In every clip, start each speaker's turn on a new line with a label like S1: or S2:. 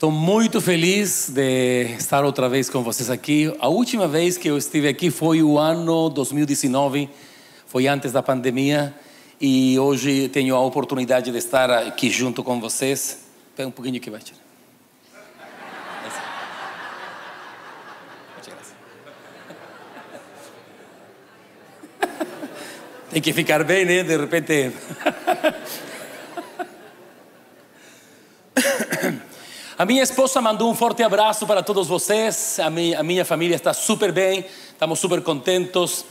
S1: Estou muito feliz de estar outra vez com vocês aqui. A última vez que eu estive aqui foi o ano 2019, foi antes da pandemia, e hoje tenho a oportunidade de estar aqui junto com vocês. Pega um pouquinho aqui, vai. Tem que ficar bem, né? De repente. A minha esposa mandou um forte abraço para todos vocês. A minha, a minha família está super bem, estamos super contentos,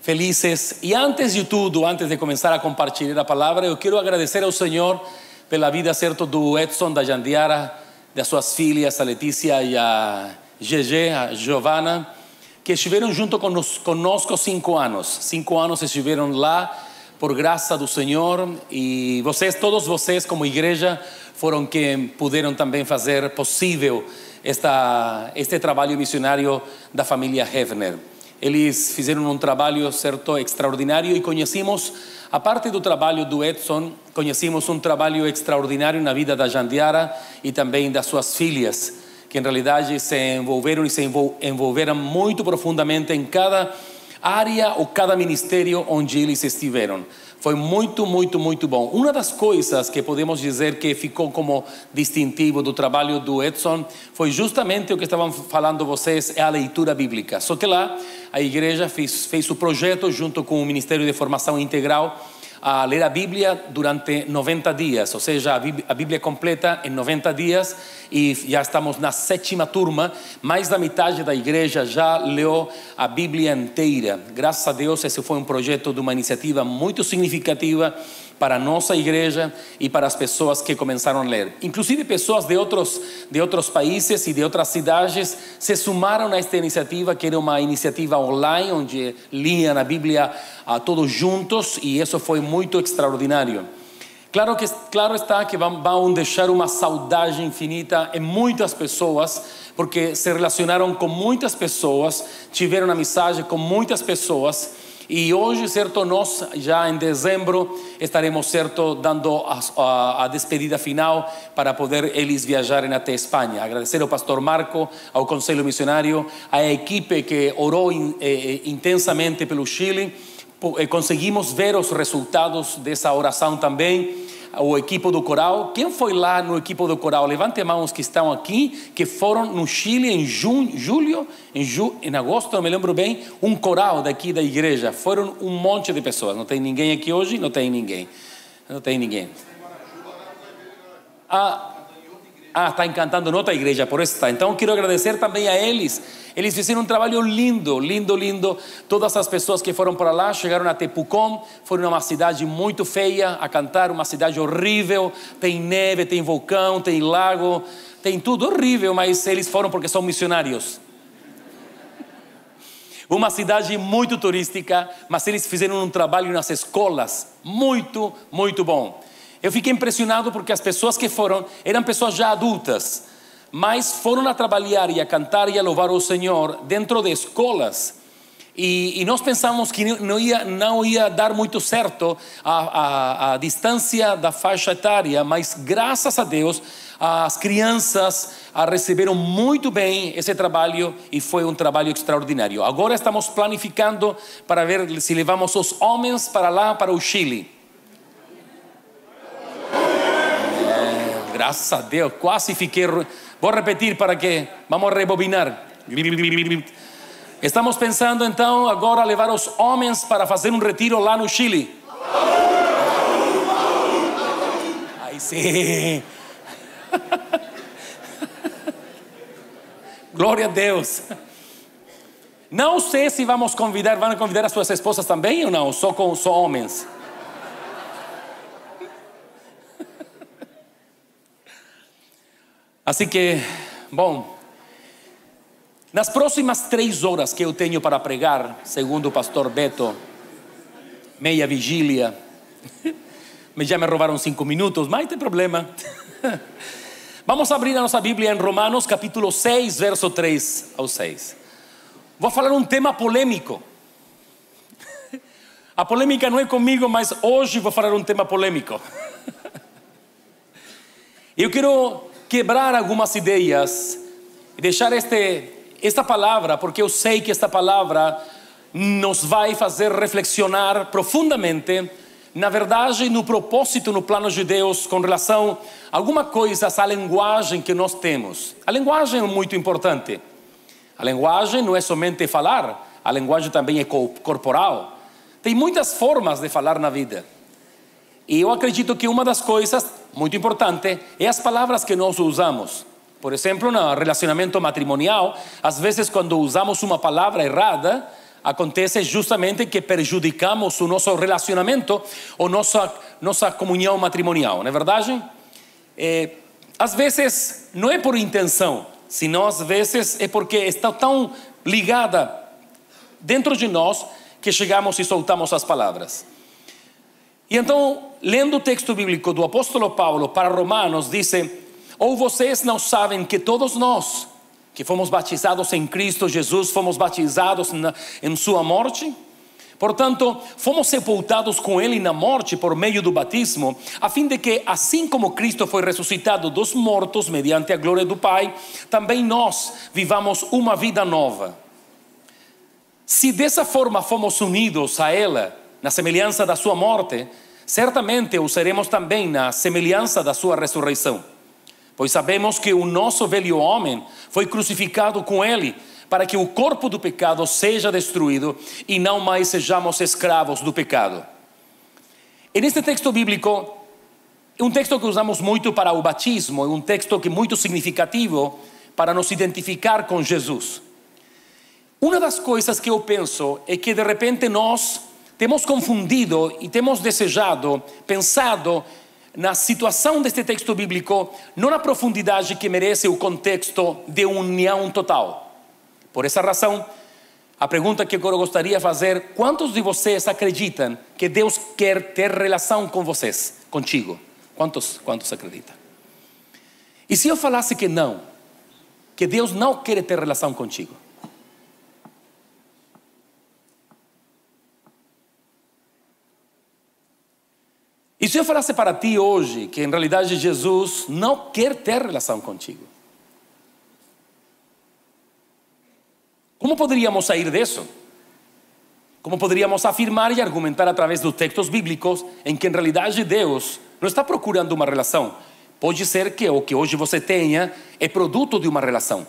S1: felizes. E antes de tudo, antes de começar a compartilhar a palavra, eu quero agradecer ao Senhor pela vida certo do Edson, da Jandiara, das suas filhas, a Letícia e a GG, a Giovana, que estiveram junto conosco cinco anos. Cinco anos estiveram lá por graça do Senhor e vocês, todos vocês como igreja, foram quem puderam também fazer possível esta, este trabalho missionário da família Hefner. Eles fizeram um trabalho certo extraordinário e conhecemos, a parte do trabalho do Edson, conhecemos um trabalho extraordinário na vida da Jandiara e também das suas filhas, que em realidade se envolveram e se envolveram muito profundamente em cada área ou cada ministério onde eles estiveram. Foi muito, muito, muito bom. Uma das coisas que podemos dizer que ficou como distintivo do trabalho do Edson foi justamente o que estavam falando vocês, é a leitura bíblica. Só que lá a igreja fez, fez o projeto junto com o Ministério de Formação Integral a ler a Bíblia durante 90 dias, ou seja, a Bíblia completa em 90 dias e já estamos na sétima turma, mais da metade da igreja já leu a Bíblia inteira. Graças a Deus, esse foi um projeto de uma iniciativa muito significativa para a nossa igreja e para as pessoas que começaram a ler. Inclusive pessoas de outros, de outros países e de outras cidades se sumaram a esta iniciativa, que era uma iniciativa online, onde liam a Bíblia a todos juntos, e isso foi muito extraordinário. Claro, que, claro está que vão, vão deixar uma saudade infinita em muitas pessoas, porque se relacionaram com muitas pessoas, tiveram amizade com muitas pessoas, e hoje, certo, nós já em dezembro estaremos, certo, dando a, a, a, despedida final para poder eles viajarem até Espanha. Agradecer ao pastor Marco, ao Conselho Missionário, à equipe que orou in, eh, eh intensamente pelo Chile. Eh, conseguimos ver os resultados dessa oração também o equipo do coral. Quem foi lá no equipo do coral? Levante mãos que estão aqui, que foram no Chile em junho, julho, em, ju, em agosto, não me lembro bem, um coral daqui da igreja. Foram um monte de pessoas. Não tem ninguém aqui hoje? Não tem ninguém. Não tem ninguém. Ah, ah, está encantando em outra igreja, por isso está. Então quero agradecer também a eles. Eles fizeram um trabalho lindo, lindo, lindo. Todas as pessoas que foram para lá chegaram a Tepucom, foram uma cidade muito feia a cantar, uma cidade horrível. Tem neve, tem vulcão, tem lago, tem tudo horrível, mas eles foram porque são missionários. Uma cidade muito turística, mas eles fizeram um trabalho nas escolas muito, muito bom. Eu fiquei impressionado porque as pessoas que foram eram pessoas já adultas, mas foram a trabalhar e a cantar e a louvar o Senhor dentro de escolas. E, e nós pensamos que não ia, não ia dar muito certo a, a, a distância da faixa etária, mas graças a Deus as crianças receberam muito bem esse trabalho e foi um trabalho extraordinário. Agora estamos planificando para ver se levamos os homens para lá, para o Chile. Graças a Deus, quase fiquei. Vou repetir para que. Vamos rebobinar. Estamos pensando então agora levar os homens para fazer um retiro lá no Chile. Aí sim. Glória a Deus. Não sei se vamos convidar, vão convidar as suas esposas também ou não, só com só homens. Assim que, bom, Nas próximas três horas que eu tenho para pregar, segundo o pastor Beto, meia vigília, já me roubaram cinco minutos, mas não tem problema. Vamos abrir a nossa Bíblia em Romanos capítulo 6, verso 3 ao 6. Vou falar um tema polêmico. A polêmica não é comigo, mas hoje vou falar um tema polêmico. Eu quero quebrar algumas ideias e deixar este, esta palavra, porque eu sei que esta palavra nos vai fazer reflexionar profundamente na verdade, no propósito, no plano de Deus, com relação a alguma coisa, à linguagem que nós temos. A linguagem é muito importante. A linguagem não é somente falar, a linguagem também é corporal. Tem muitas formas de falar na vida. E eu acredito que uma das coisas muito importante é as palavras que nós usamos. Por exemplo, no relacionamento matrimonial, às vezes quando usamos uma palavra errada, acontece justamente que prejudicamos o nosso relacionamento ou nossa, nossa comunhão matrimonial, não é verdade? É, às vezes não é por intenção, senão às vezes é porque está tão ligada dentro de nós que chegamos e soltamos as palavras. E então, lendo o texto bíblico do apóstolo Paulo para Romanos, diz: Ou vocês não sabem que todos nós, que fomos batizados em Cristo Jesus, fomos batizados na, em Sua morte. Portanto, fomos sepultados com Ele na morte por meio do batismo, a fim de que, assim como Cristo foi ressuscitado dos mortos mediante a glória do Pai, também nós vivamos uma vida nova. Se dessa forma fomos unidos a ela, na semelhança da Sua morte, certamente o seremos também na semelhança da Sua ressurreição. Pois sabemos que o nosso velho homem foi crucificado com ele, para que o corpo do pecado seja destruído e não mais sejamos escravos do pecado. Neste texto bíblico, é um texto que usamos muito para o batismo, é um texto que é muito significativo para nos identificar com Jesus. Uma das coisas que eu penso é que de repente nós temos confundido e temos desejado, pensado na situação deste texto bíblico, não na profundidade que merece o contexto de união total. Por essa razão, a pergunta que eu gostaria de fazer: quantos de vocês acreditam que Deus quer ter relação com vocês, contigo? Quantos, quantos acreditam? E se eu falasse que não, que Deus não quer ter relação contigo? E se eu falasse para ti hoje que em realidade Jesus não quer ter relação contigo? Como poderíamos sair disso? Como poderíamos afirmar e argumentar através dos textos bíblicos em que em realidade Deus não está procurando uma relação? Pode ser que o que hoje você tenha é produto de uma relação.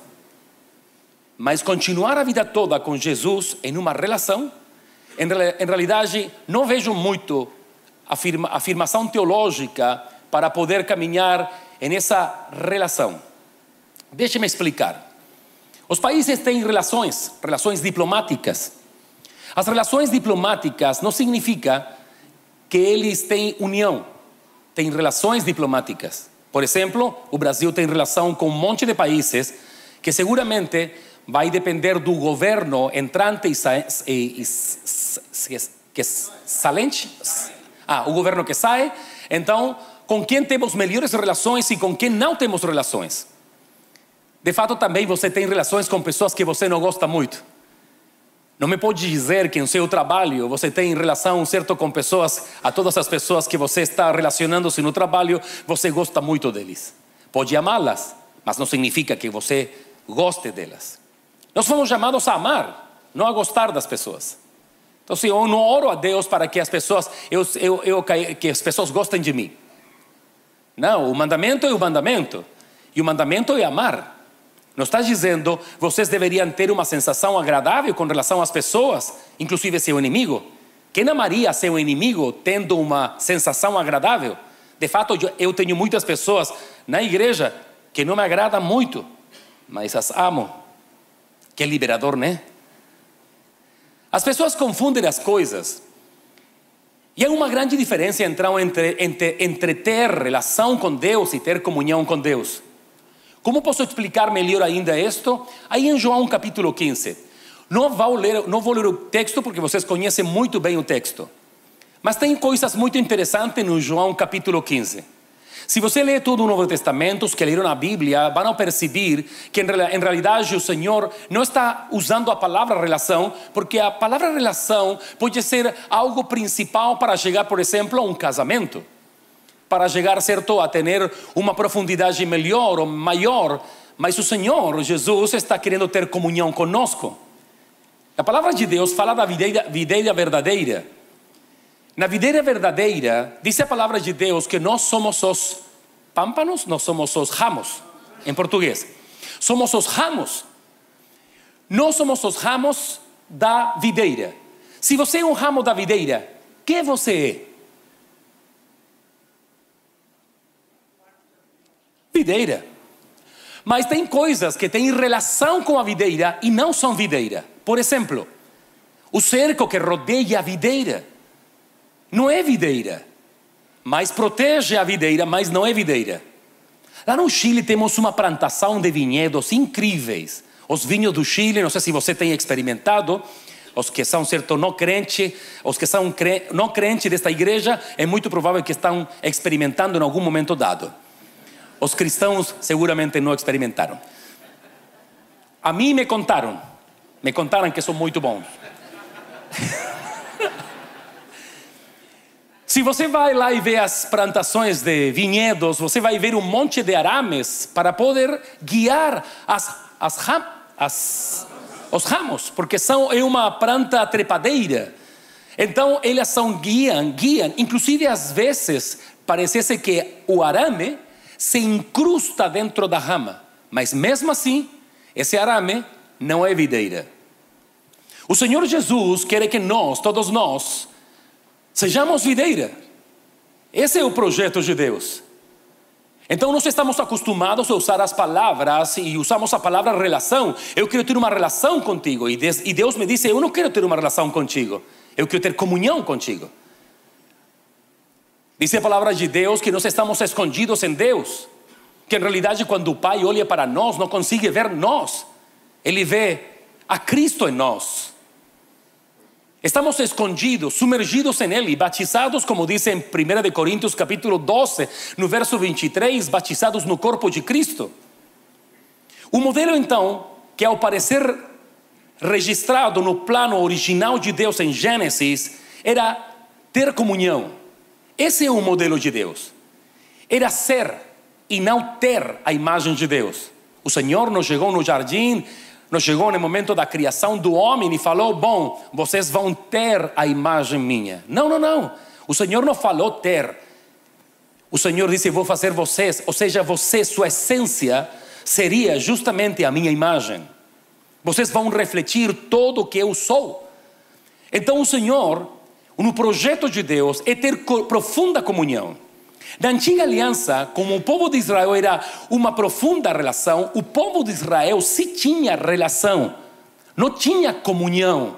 S1: Mas continuar a vida toda com Jesus em uma relação, em, em realidade não vejo muito afirma, afirmação teológica para poder caminhar nessa relação. Deixe-me explicar. Os países têm relações, relações diplomáticas. As relações diplomáticas não significa que eles têm união, têm relações diplomáticas. Por exemplo, o Brasil tem relação com um monte de países que seguramente vai depender do governo entrante e, que salente, ah, o governo que sai. Então, com quem temos melhores relações e com quem não temos relações. De fato, também você tem relações com pessoas que você não gosta muito. Não me pode dizer que em seu trabalho você tem relação certo com pessoas, a todas as pessoas que você está relacionando-se no trabalho, você gosta muito deles. Pode amá-las, mas não significa que você goste delas. Nós fomos chamados a amar, não a gostar das pessoas. Então, assim, eu não oro a Deus para que as pessoas, eu, eu, eu, que as pessoas gostem de mim. Não, o mandamento é o mandamento. E o mandamento é amar. Não está dizendo vocês deveriam ter uma sensação agradável com relação às pessoas, inclusive seu inimigo. Quem amaria seu inimigo tendo uma sensação agradável? De fato, eu tenho muitas pessoas na igreja que não me agradam muito, mas as amo. Que liberador, né? As pessoas confundem as coisas. E há uma grande diferença entre, entre, entre ter relação com Deus e ter comunhão com Deus. Como posso explicar melhor ainda isto? Aí em João capítulo 15. Não vou ler, não vou ler o texto porque vocês conhecem muito bem o texto. Mas tem coisas muito interessantes no João capítulo 15. Se você lê todo o Novo Testamento, os que leram a Bíblia vão perceber que em realidade o Senhor não está usando a palavra relação, porque a palavra relação pode ser algo principal para chegar, por exemplo, a um casamento, para chegar, certo, a ter uma profundidade melhor ou maior. Mas o Senhor Jesus está querendo ter comunhão conosco. A palavra de Deus fala da videira, verdadeira. Na videira verdadeira, diz a palavra de Deus que nós somos os pâmpanos, nós somos os ramos, em português. Somos os ramos. Nós somos os ramos da videira. Se você é um ramo da videira, que você é? Videira. Mas tem coisas que têm relação com a videira e não são videira. Por exemplo, o cerco que rodeia a videira não é videira, mas protege a videira, mas não é videira. Lá no Chile temos uma plantação de vinhedos incríveis. Os vinhos do Chile, não sei se você tem experimentado, os que são certo não crente, os que são cre não crentes desta igreja, é muito provável que estão experimentando em algum momento dado. Os cristãos seguramente não experimentaram. A mim me contaram, me contaram que são muito bons. Se você vai lá e vê as plantações de vinhedos, você vai ver um monte de arames para poder guiar as, as, as, os ramos, porque são é uma planta trepadeira. Então elas são guiam, guiam. Inclusive às vezes parece que o arame se incrusta dentro da rama, mas mesmo assim esse arame não é videira. O Senhor Jesus quer que nós, todos nós, Sejamos videira. Esse é o projeto de Deus. Então nós estamos acostumados a usar as palavras e usamos a palavra relação. Eu quero ter uma relação contigo. E Deus me disse: Eu não quero ter uma relação contigo. Eu quero ter comunhão contigo. Diz a palavra de Deus que nós estamos escondidos em Deus. Que em realidade, quando o Pai olha para nós, não consegue ver nós. Ele vê a Cristo em nós. Estamos escondidos, sumergidos en Él y batizados, como dice en 1 Coríntios capítulo 12, no verso 23, batizados no corpo de Cristo. O modelo então, que ao parecer registrado no plano original de Deus em Gênesis, era ter comunhão. Esse é o modelo de Deus. Era ser e não ter a imagem de Deus. O Senhor nos chegou no jardim não chegou no momento da criação do homem e falou: Bom, vocês vão ter a imagem minha. Não, não, não. O Senhor não falou ter. O Senhor disse: Vou fazer vocês, ou seja, você, sua essência, seria justamente a minha imagem. Vocês vão refletir todo o que eu sou. Então, o Senhor, no projeto de Deus, é ter profunda comunhão. Na antiga aliança, como o povo de Israel era uma profunda relação, o povo de Israel se tinha relação, não tinha comunhão.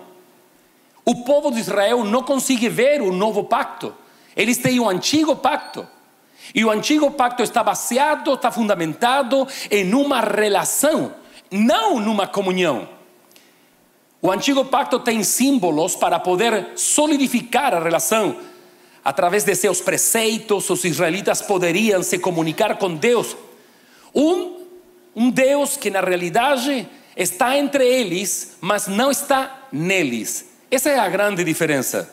S1: O povo de Israel não consegue ver o novo pacto. Eles têm o antigo pacto. E o antigo pacto está baseado, está fundamentado em uma relação, não numa comunhão. O antigo pacto tem símbolos para poder solidificar a relação através de seus preceitos, os israelitas poderiam se comunicar com Deus. Um, um Deus que na realidade está entre eles, mas não está neles. Essa é a grande diferença.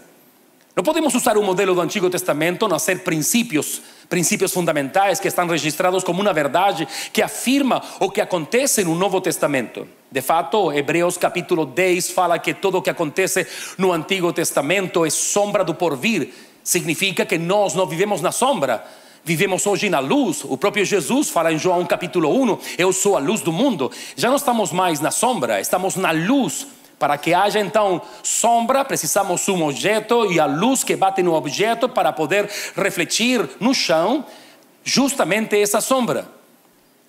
S1: Não podemos usar o modelo do Antigo Testamento, não ser princípios, princípios fundamentais que estão registrados como uma verdade que afirma o que acontece no Novo Testamento. De fato, Hebreus capítulo 10 fala que tudo o que acontece no Antigo Testamento é sombra do porvir significa que nós não vivemos na sombra, vivemos hoje na luz. O próprio Jesus fala em João capítulo 1: Eu sou a luz do mundo. Já não estamos mais na sombra, estamos na luz. Para que haja então sombra, precisamos um objeto e a luz que bate no objeto para poder refletir no chão justamente essa sombra.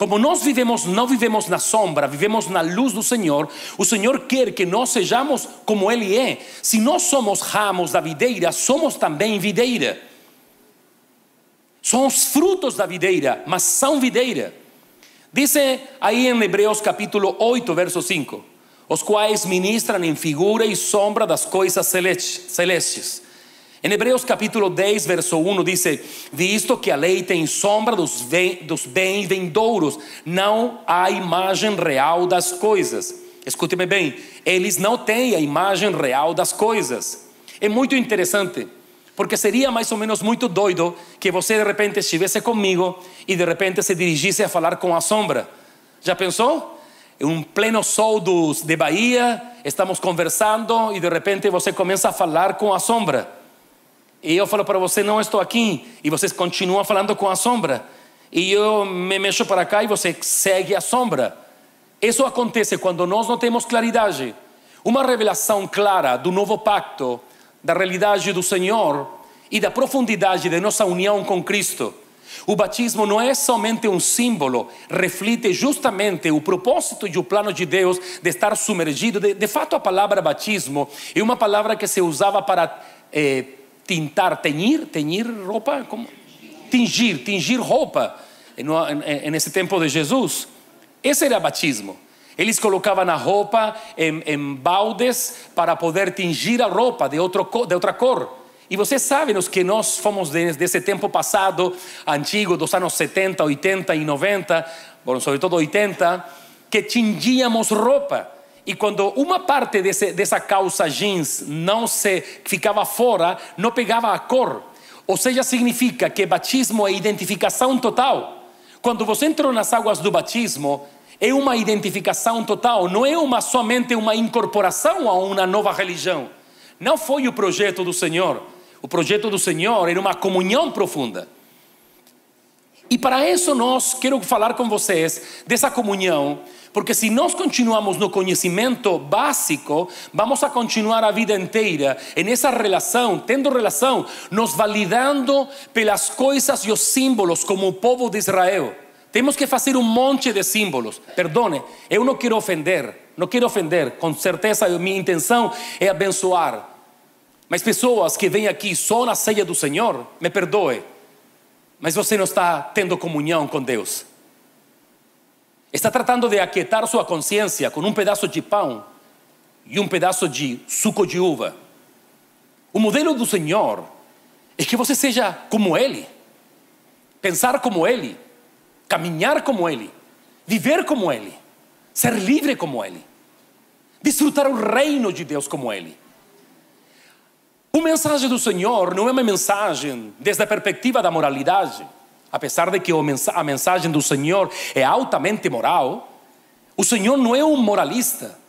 S1: Como nós vivemos, não vivemos na sombra, vivemos na luz do Senhor, o Senhor quer que nós sejamos como Ele é. Se nós somos ramos da videira, somos também videira. Somos frutos da videira, mas são videira. Dice ahí en Hebreos capítulo 8, verso 5, os quais ministran em figura e sombra das coisas celestes. Em Hebreus capítulo 10, verso 1 diz: Visto que a lei tem sombra dos, dos bens vindouros, não há imagem real das coisas. Escute-me bem, eles não têm a imagem real das coisas. É muito interessante, porque seria mais ou menos muito doido que você de repente estivesse comigo e de repente se dirigisse a falar com a sombra. Já pensou? Em um pleno sol dos, de Bahia, estamos conversando e de repente você começa a falar com a sombra. E eu falo para você, não estou aqui. E você continua falando com a sombra. E eu me mexo para cá e você segue a sombra. Isso acontece quando nós não temos claridade. Uma revelação clara do novo pacto, da realidade do Senhor e da profundidade de nossa união com Cristo. O batismo não é somente um símbolo, reflete justamente o propósito e o plano de Deus de estar submergido. De, de fato, a palavra batismo é uma palavra que se usava para eh, tintar, teñir, teñir roupa, como? Tingir, tingir roupa nesse tempo de Jesus. Esse era batismo. Eles colocavam a roupa em, em, baldes para poder tingir a roupa de, outro, de outra cor. E vocês sabem os que nós fomos desse tempo passado, antigo, dos anos 70, 80 e 90, bom, sobretudo 80, que tingíamos roupa. E quando uma parte desse, dessa calça jeans não se ficava fora, não pegava a cor. Ou seja, significa que batismo é identificação total. Quando você entrou nas águas do batismo, é uma identificação total, não é uma somente uma incorporação a uma nova religião. Não foi o projeto do Senhor. O projeto do Senhor era uma comunhão profunda. E para isso nós quero falar com vocês dessa comunhão porque se nós continuamos no conhecimento básico, vamos a continuar a vida inteira nessa relação, tendo relação, nos validando pelas coisas e os símbolos como o povo de Israel. Temos que fazer um monte de símbolos. Perdone, eu não quero ofender, não quero ofender, com certeza minha intenção é abençoar. Mas pessoas que vêm aqui só na ceia do Senhor, me perdoe, mas você não está tendo comunhão com Deus. Está tratando de aquietar sua consciência com um pedaço de pão e um pedaço de suco de uva. O modelo do Senhor é que você seja como Ele, pensar como Ele, caminhar como Ele, viver como Ele, ser livre como Ele, desfrutar o reino de Deus como Ele. O mensagem do Senhor não é uma mensagem desde a perspectiva da moralidade apesar de que a mensagem do Senhor é altamente moral, o Senhor não é um moralista.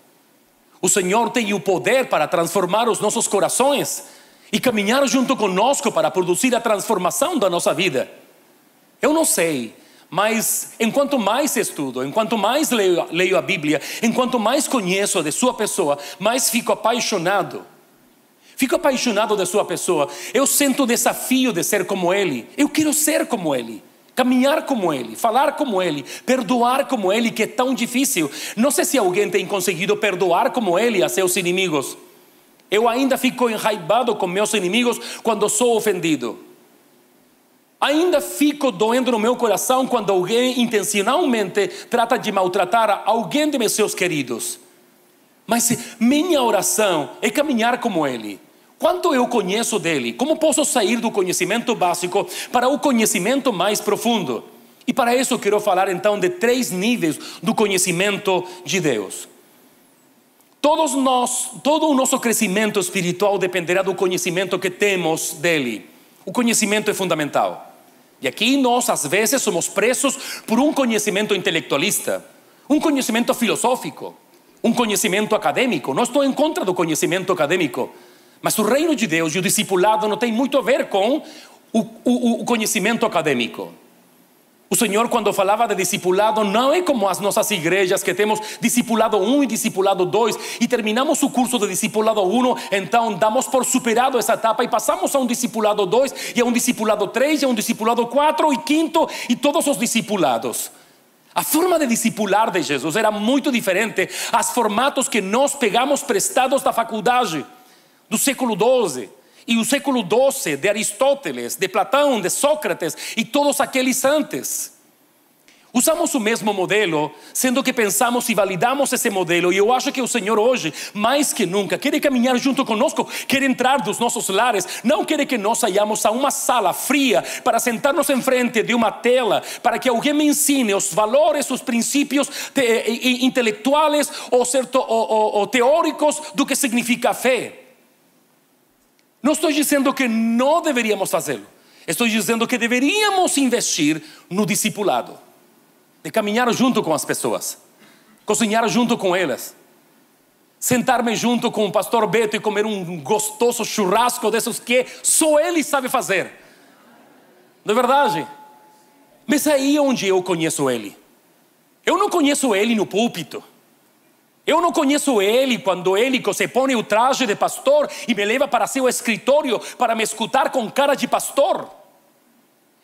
S1: O Senhor tem o poder para transformar os nossos corações e caminhar junto conosco para produzir a transformação da nossa vida. Eu não sei, mas enquanto mais estudo, enquanto mais leio, leio a Bíblia, enquanto mais conheço de sua pessoa, mais fico apaixonado Fico apaixonado da sua pessoa. Eu sinto o desafio de ser como Ele. Eu quero ser como Ele. Caminhar como Ele, falar como Ele, perdoar como Ele, que é tão difícil. Não sei se alguém tem conseguido perdoar como Ele a seus inimigos. Eu ainda fico enraivado com meus inimigos quando sou ofendido. Ainda fico doendo no meu coração quando alguém intencionalmente trata de maltratar alguém de meus seus queridos. Mas minha oração é caminhar como Ele. Quanto eu conheço dele? Como posso sair do conhecimento básico para o conhecimento mais profundo? E para isso quero falar então de três níveis do conhecimento de Deus. Todos nós, todo o nosso crescimento espiritual dependerá do conhecimento que temos dele. O conhecimento é fundamental. E aqui nós às vezes somos presos por um conhecimento intelectualista, um conhecimento filosófico, um conhecimento acadêmico. Não estou em contra do conhecimento acadêmico, mas o reino de Deus e o discipulado não tem muito a ver com o, o, o conhecimento acadêmico. O Senhor, quando falava de discipulado, não é como as nossas igrejas que temos discipulado 1 e discipulado 2 e terminamos o curso de discipulado 1, então damos por superado essa etapa e passamos a um discipulado 2 e a um discipulado 3 e a um discipulado 4 e quinto e todos os discipulados. A forma de discipular de Jesus era muito diferente aos formatos que nós pegamos prestados da faculdade do século XII e o século XII de Aristóteles, de Platão, de Sócrates e todos aqueles antes. Usamos o mesmo modelo, sendo que pensamos e validamos esse modelo, e eu acho que o Senhor hoje, mais que nunca, quer caminhar junto conosco, quer entrar dos nossos lares, não quer que nós saiamos a uma sala fria para sentar-nos em frente de uma tela, para que alguém me ensine os valores, os princípios intelectuais ou, certo, ou, ou, ou teóricos do que significa fé. Não estou dizendo que não deveríamos fazê-lo, estou dizendo que deveríamos investir no discipulado de caminhar junto com as pessoas, cozinhar junto com elas, sentar-me junto com o pastor Beto e comer um gostoso churrasco desses que só ele sabe fazer. Não é verdade? Mas aí é onde eu conheço ele. Eu não conheço ele no púlpito. Eu não conheço ele quando ele se põe o traje de pastor e me leva para seu escritório para me escutar com cara de pastor.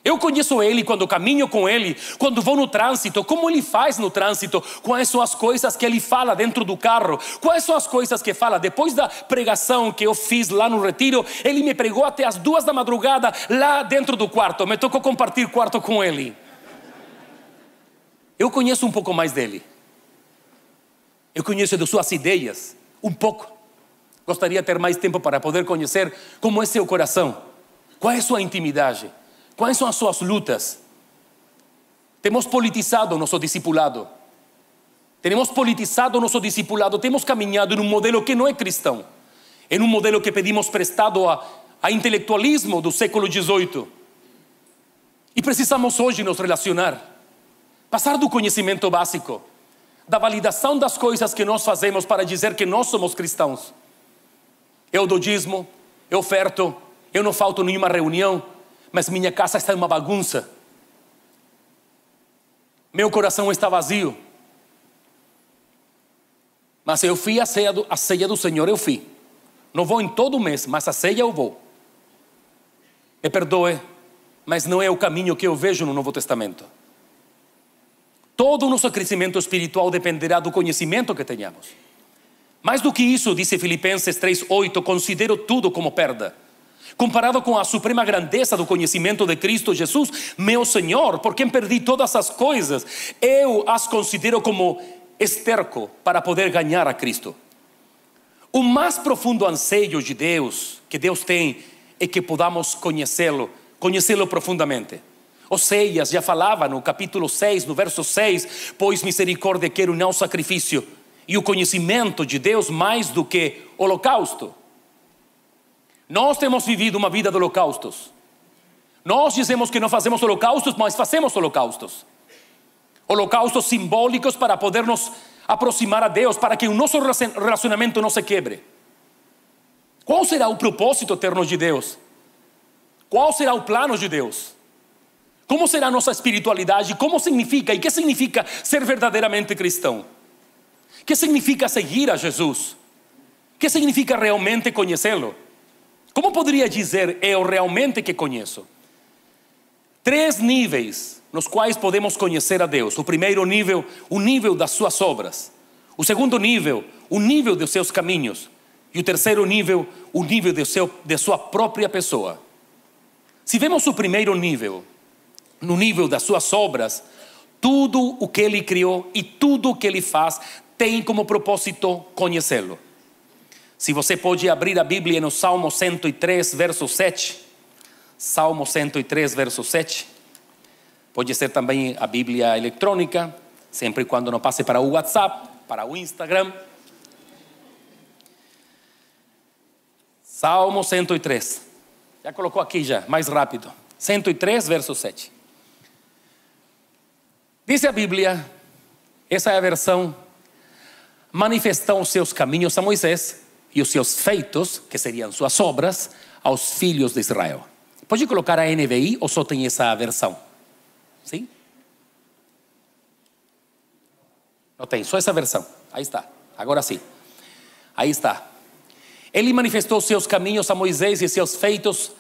S1: Eu conheço ele quando caminho com ele, quando vou no trânsito, como ele faz no trânsito, quais são as coisas que ele fala dentro do carro, quais são as coisas que fala. Depois da pregação que eu fiz lá no retiro, ele me pregou até as duas da madrugada lá dentro do quarto. Me tocou compartilhar quarto com ele. Eu conheço um pouco mais dele. Eu conheço de suas ideias, um pouco. Gostaria de ter mais tempo para poder conhecer como é seu coração, qual é sua intimidade. Quais são as suas lutas? Temos politizado nosso discipulado. Temos politizado nosso discipulado. Temos caminhado em um modelo que não é cristão. Em um modelo que pedimos prestado a, a intelectualismo do século XVIII. E precisamos hoje nos relacionar. Passar do conhecimento básico, da validação das coisas que nós fazemos para dizer que nós somos cristãos. Eu dou dízimo, eu oferto, eu não falto nenhuma reunião, mas minha casa está uma bagunça. Meu coração está vazio. Mas eu fui a ceia, do, a ceia do Senhor, eu fui. Não vou em todo mês, mas a ceia eu vou. Me perdoe, mas não é o caminho que eu vejo no Novo Testamento. Todo o nosso crescimento espiritual dependerá do conhecimento que tenhamos. Mais do que isso, disse Filipenses 3:8, considero tudo como perda comparado com a suprema grandeza do conhecimento de Cristo Jesus, meu Senhor, por quem perdi todas as coisas, eu as considero como esterco para poder ganhar a Cristo. O mais profundo anseio de Deus, que Deus tem, é que podamos conhecê-lo, conhecê-lo profundamente. Oséias já falava no capítulo 6, no verso 6, pois misericórdia quero não sacrifício, e o conhecimento de Deus mais do que holocausto. Nós temos vivido uma vida de holocaustos. Nós dizemos que não fazemos holocaustos, mas fazemos holocaustos. Holocaustos simbólicos para poder nos aproximar a Deus, para que o nosso relacionamento não se quebre. Qual será o propósito eterno de Deus? Qual será o plano de Deus? Como será a nossa espiritualidade? Como significa e que significa ser verdadeiramente cristão? Que significa seguir a Jesus? Que significa realmente conhecê-lo? Como poderia dizer eu realmente que conheço? Três níveis nos quais podemos conhecer a Deus. O primeiro nível, o nível das suas obras. O segundo nível, o nível dos seus caminhos. E o terceiro nível, o nível de, seu, de sua própria pessoa. Se vemos o primeiro nível, no nível das suas obras, tudo o que ele criou e tudo o que ele faz tem como propósito conhecê-lo. Se você pode abrir a Bíblia no Salmo 103, verso 7. Salmo 103, verso 7. Pode ser também a Bíblia eletrônica, sempre quando não passe para o WhatsApp, para o Instagram. Salmo 103. Já colocou aqui já, mais rápido. 103, verso 7. Diz a Bíblia, essa é a versão, manifestou os seus caminhos a Moisés e os seus feitos, que seriam suas obras, aos filhos de Israel. Pode colocar a NVI ou só tem essa versão? Sim? Não tem, só essa versão. Aí está. Agora sim. Aí está. Ele manifestou seus caminhos a Moisés e seus feitos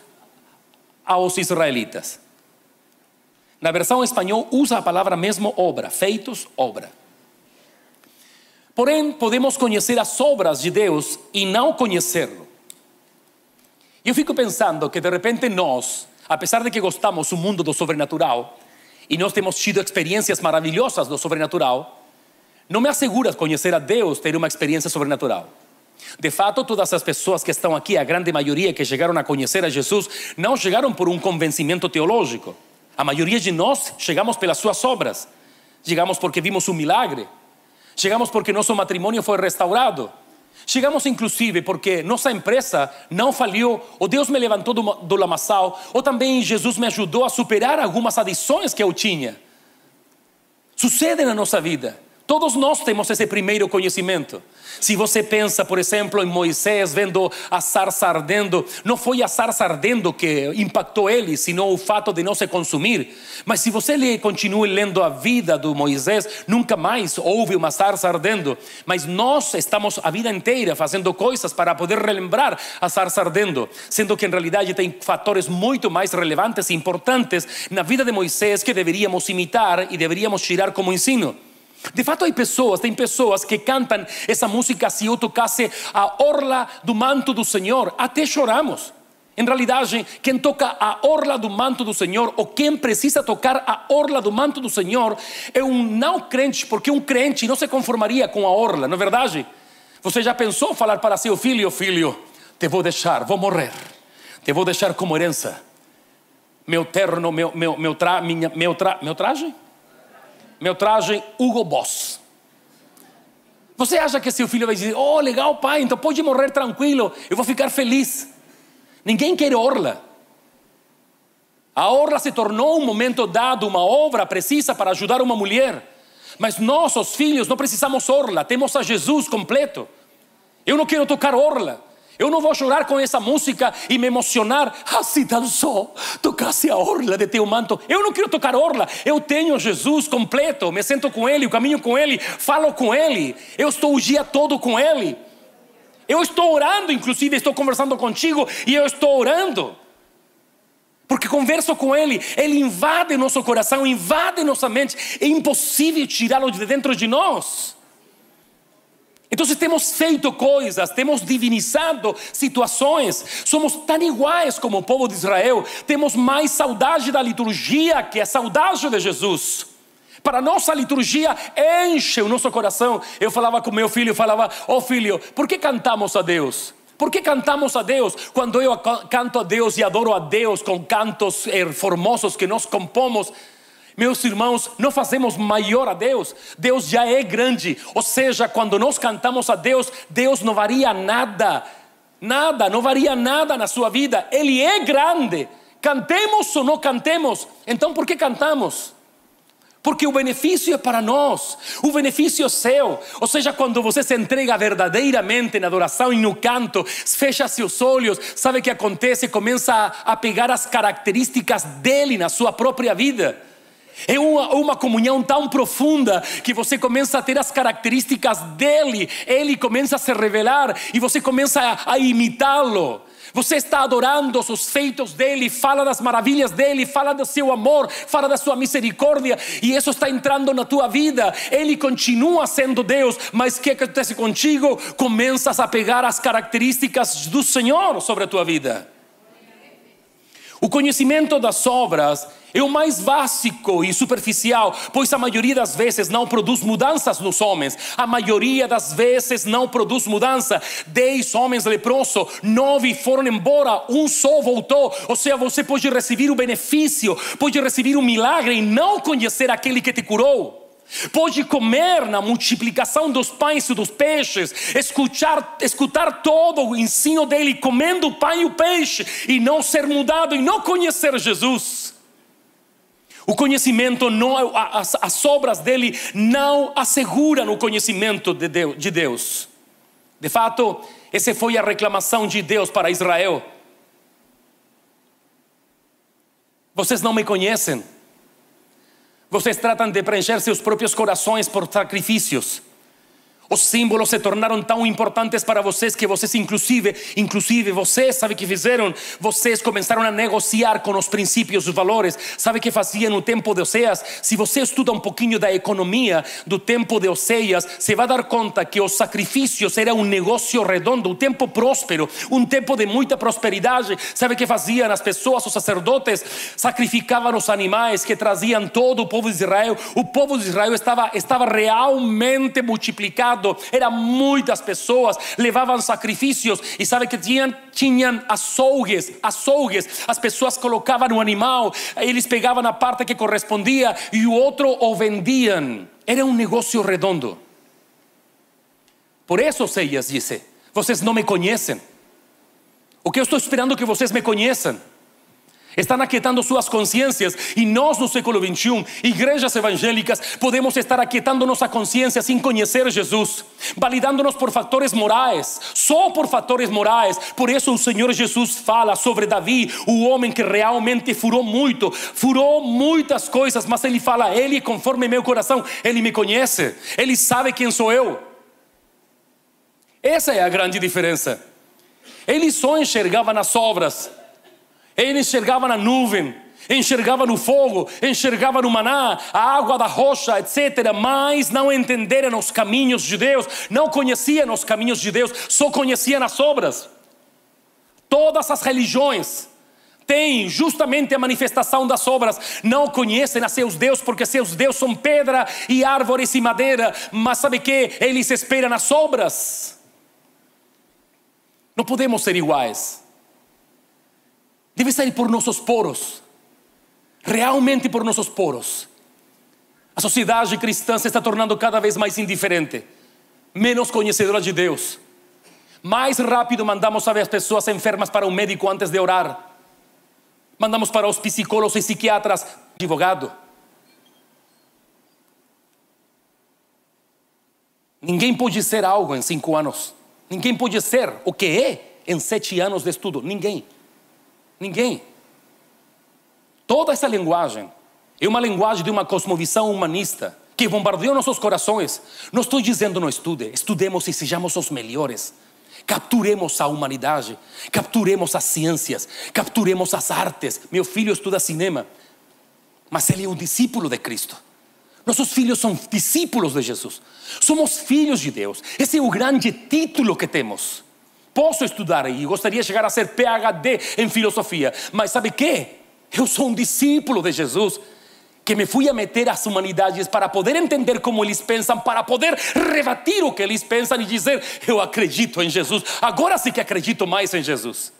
S1: aos israelitas. Na versão espanhol usa a palavra mesmo obra, feitos, obra. Porém, podemos conhecer as obras de Deus e não conhecê-lo. Eu fico pensando que de repente nós, apesar de que gostamos do mundo do sobrenatural, e nós temos tido experiências maravilhosas do sobrenatural, não me assegura conhecer a Deus ter uma experiência sobrenatural. De fato, todas as pessoas que estão aqui, a grande maioria que chegaram a conhecer a Jesus, não chegaram por um convencimento teológico. A maioria de nós chegamos pelas suas obras. Chegamos porque vimos um milagre. Chegamos porque nosso matrimônio foi restaurado. Chegamos inclusive porque nossa empresa não faliu, ou Deus me levantou do, do lamaçal, ou também Jesus me ajudou a superar algumas adições que eu tinha. Sucede na nossa vida. Todos nós temos esse primeiro conhecimento. Se você pensa, por exemplo, em Moisés vendo a sarça ardendo, não foi a sarça ardendo que impactou ele, senão o fato de não se consumir. Mas se você lê, continue lendo a vida do Moisés, nunca mais houve uma sarça ardendo. Mas nós estamos a vida inteira fazendo coisas para poder relembrar a sarça ardendo, sendo que em realidade tem fatores muito mais relevantes e importantes na vida de Moisés que deveríamos imitar e deveríamos tirar como ensino. De fato, há pessoas, tem pessoas que cantam essa música. Se eu tocasse a orla do manto do Senhor, até choramos. Em realidade, quem toca a orla do manto do Senhor, ou quem precisa tocar a orla do manto do Senhor, é um não crente, porque um crente não se conformaria com a orla, não é verdade? Você já pensou falar para seu filho, filho, te vou deixar, vou morrer, te vou deixar como herança, meu terno, meu, meu, meu, tra, minha, meu, tra, meu traje? Meu traje Hugo Boss. Você acha que seu filho vai dizer: Oh, legal, pai, então pode morrer tranquilo, eu vou ficar feliz. Ninguém quer orla. A orla se tornou um momento dado, uma obra precisa para ajudar uma mulher. Mas nós, os filhos, não precisamos orla, temos a Jesus completo. Eu não quero tocar orla. Eu não vou chorar com essa música e me emocionar. Ah, se tão só tocasse a orla de teu manto. Eu não quero tocar orla. Eu tenho Jesus completo. Me sento com Ele, caminho com Ele, falo com Ele. Eu estou o dia todo com Ele. Eu estou orando, inclusive estou conversando contigo e eu estou orando. Porque converso com Ele, Ele invade nosso coração, invade nossa mente. É impossível tirá-lo de dentro de nós. Então temos feito coisas, temos divinizado situações, somos tão iguais como o povo de Israel, temos mais saudade da liturgia que a saudade de Jesus. Para nossa liturgia enche o nosso coração. Eu falava com meu filho, falava: "Ó oh, filho, por que cantamos a Deus?" Por que cantamos a Deus? Quando eu canto a Deus e adoro a Deus com cantos eh, formosos que nós compomos, meus irmãos, não fazemos maior a Deus, Deus já é grande. Ou seja, quando nós cantamos a Deus, Deus não varia nada, nada, não varia nada na sua vida, Ele é grande. Cantemos ou não cantemos, então por que cantamos? Porque o benefício é para nós, o benefício é seu. Ou seja, quando você se entrega verdadeiramente na adoração e no canto, fecha seus olhos, sabe o que acontece? Começa a, pegar as características dele na sua própria vida. É uma, uma comunhão tão profunda que você começa a ter as características dele, ele começa a se revelar e você começa a, a imitá-lo. Você está adorando os feitos dele, fala das maravilhas dele, fala do seu amor, fala da sua misericórdia, e isso está entrando na tua vida. Ele continua sendo Deus, mas o que acontece contigo? Começas a pegar as características do Senhor sobre a tua vida. O conhecimento das obras é o mais básico e superficial, pois a maioria das vezes não produz mudanças nos homens. A maioria das vezes não produz mudança. Dez homens leprosos, nove foram embora, um só voltou. Ou seja, você pode receber o benefício, pode receber o milagre e não conhecer aquele que te curou. Pode comer na multiplicação dos pães e dos peixes, escutar, escutar todo o ensino dele, comendo o pão e o peixe, e não ser mudado e não conhecer Jesus. O conhecimento, não, as, as obras dele não asseguram o conhecimento de Deus, de Deus. De fato, essa foi a reclamação de Deus para Israel. Vocês não me conhecem vocês tratam de preencher seus próprios corações por sacrifícios. Os símbolos se tornaram tão importantes para vocês que vocês inclusive, inclusive vocês, sabe o que fizeram? Vocês começaram a negociar com os princípios, os valores. Sabe o que faziam no tempo de Oséias? Se você estuda um pouquinho da economia do tempo de Oséias, você vai dar conta que os sacrifícios era um negócio redondo, um tempo próspero, um tempo de muita prosperidade. Sabe o que faziam as pessoas, os sacerdotes? Sacrificavam os animais que traziam todo o povo de Israel. O povo de Israel estava, estava realmente multiplicado pecado, eram muitas pessoas, levavam sacrifícios e sabe que tinham, tinham açougues, açougues, as pessoas colocavam o animal, eles pegavam a parte que correspondia e o outro o vendiam. Era um negócio redondo. Por isso Seias disse: Vocês não me conhecem. O que eu estou esperando que vocês me conheçam. Estão aquietando suas consciências e nós no século 21, igrejas evangélicas, podemos estar aquietando nossa consciência sem conhecer Jesus, validando-nos por fatores morais, só por fatores morais. Por isso o Senhor Jesus fala sobre Davi, o homem que realmente furou muito, furou muitas coisas, mas ele fala: Ele, conforme meu coração, ele me conhece, ele sabe quem sou eu. Essa é a grande diferença. Ele só enxergava nas obras ele enxergava na nuvem, enxergava no fogo, enxergava no maná, a água da rocha, etc. Mas não entenderam os caminhos de Deus, não conheciam os caminhos de Deus, só conheciam as obras. Todas as religiões têm justamente a manifestação das obras, não conhecem a seus deuses, porque seus deuses são pedra e árvores e madeira, mas sabe que eles esperam nas obras. Não podemos ser iguais deve sair por nossos poros, realmente por nossos poros. A sociedade cristã se está tornando cada vez mais indiferente, menos conhecedora de Deus. Mais rápido mandamos as pessoas enfermas para o médico antes de orar. Mandamos para os psicólogos e psiquiatras, advogado. Ninguém pode ser algo em cinco anos. Ninguém pode ser o que é em sete anos de estudo. Ninguém. Ninguém. Toda essa linguagem é uma linguagem de uma cosmovisão humanista que bombardeou nossos corações. Não estou dizendo não estude, estudemos e sejamos os melhores. Capturemos a humanidade, capturemos as ciências, capturemos as artes. Meu filho estuda cinema, mas ele é um discípulo de Cristo. Nossos filhos são discípulos de Jesus. Somos filhos de Deus. Esse é o grande título que temos. Posso estudar e gostaria de chegar a ser PhD em filosofia, mas sabe que? Eu sou um discípulo de Jesus que me fui a meter às humanidades para poder entender como eles pensam, para poder rebatir o que eles pensam e dizer: Eu acredito em Jesus. Agora sim que acredito mais em Jesus.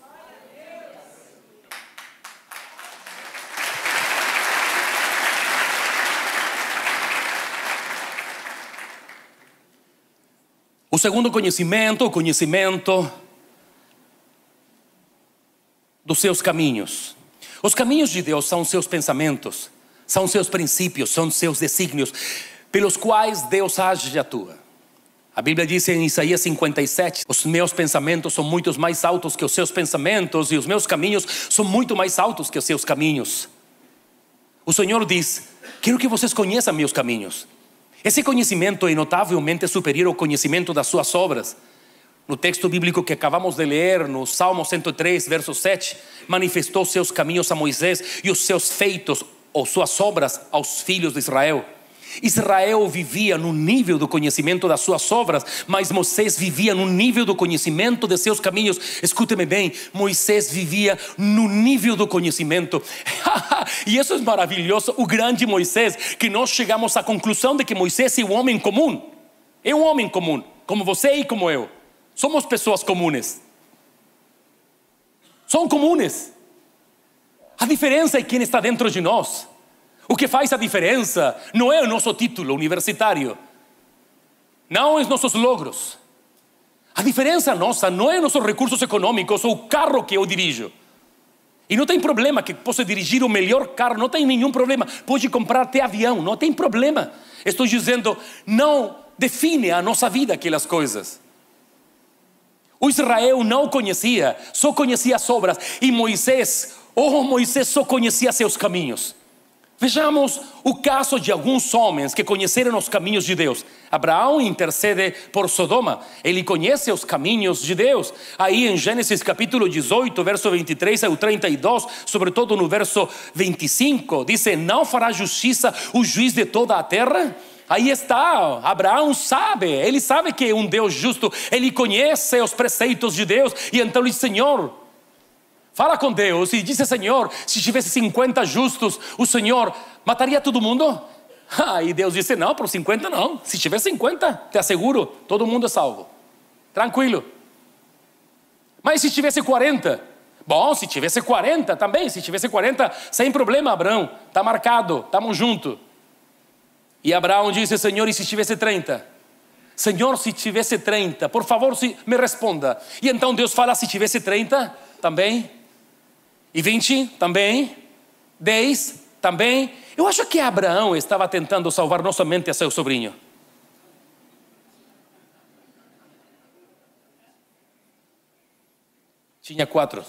S1: O segundo conhecimento, o conhecimento dos seus caminhos. Os caminhos de Deus são seus pensamentos, são seus princípios, são seus desígnios, pelos quais Deus age e atua. A Bíblia diz em Isaías 57: Os meus pensamentos são muito mais altos que os seus pensamentos, e os meus caminhos são muito mais altos que os seus caminhos. O Senhor diz: Quero que vocês conheçam meus caminhos. Esse conhecimento é notavelmente superior ao conhecimento das suas obras. No texto bíblico que acabamos de ler, no Salmo 103, verso 7, manifestou seus caminhos a Moisés e os seus feitos ou suas obras aos filhos de Israel. Israel vivia no nível do conhecimento das suas obras, mas Moisés vivia no nível do conhecimento de seus caminhos. Escute-me bem, Moisés vivia no nível do conhecimento. e isso é maravilhoso. O grande Moisés, que nós chegamos à conclusão de que Moisés é um homem comum. É um homem comum, como você e como eu. Somos pessoas comunes. São comunes. A diferença é quem está dentro de nós. O que faz a diferença não é o nosso título universitário, não os nossos logros. A diferença nossa não é nossos recursos econômicos ou o carro que eu dirijo. E não tem problema que possa dirigir o melhor carro, não tem nenhum problema. Pode comprar até avião, não tem problema. Estou dizendo, não define a nossa vida aquelas coisas. O Israel não conhecia, só conhecia as obras. E Moisés, oh Moisés, só conhecia seus caminhos. Vejamos o caso de alguns homens que conheceram os caminhos de Deus. Abraão intercede por Sodoma, ele conhece os caminhos de Deus. Aí em Gênesis capítulo 18, verso 23 ao 32, sobretudo no verso 25, diz: Não fará justiça o juiz de toda a terra? Aí está, Abraão sabe, ele sabe que é um Deus justo, ele conhece os preceitos de Deus, e então ele diz: Senhor, Fala com Deus e disse: Senhor, se tivesse 50 justos, o Senhor mataria todo mundo? E Deus disse: Não, por 50 não. Se tiver 50, te asseguro, todo mundo é salvo. Tranquilo. Mas se tivesse 40, bom, se tivesse 40 também, se tivesse 40, sem problema, Abraão, está marcado, estamos juntos. E Abraão disse: Senhor, e se tivesse 30? Senhor, se tivesse 30, por favor, me responda. E então Deus fala: se tivesse 30, também. E 20 também. 10 também. Eu acho que Abraão estava tentando salvar não somente a seu sobrinho. Tinha quatro.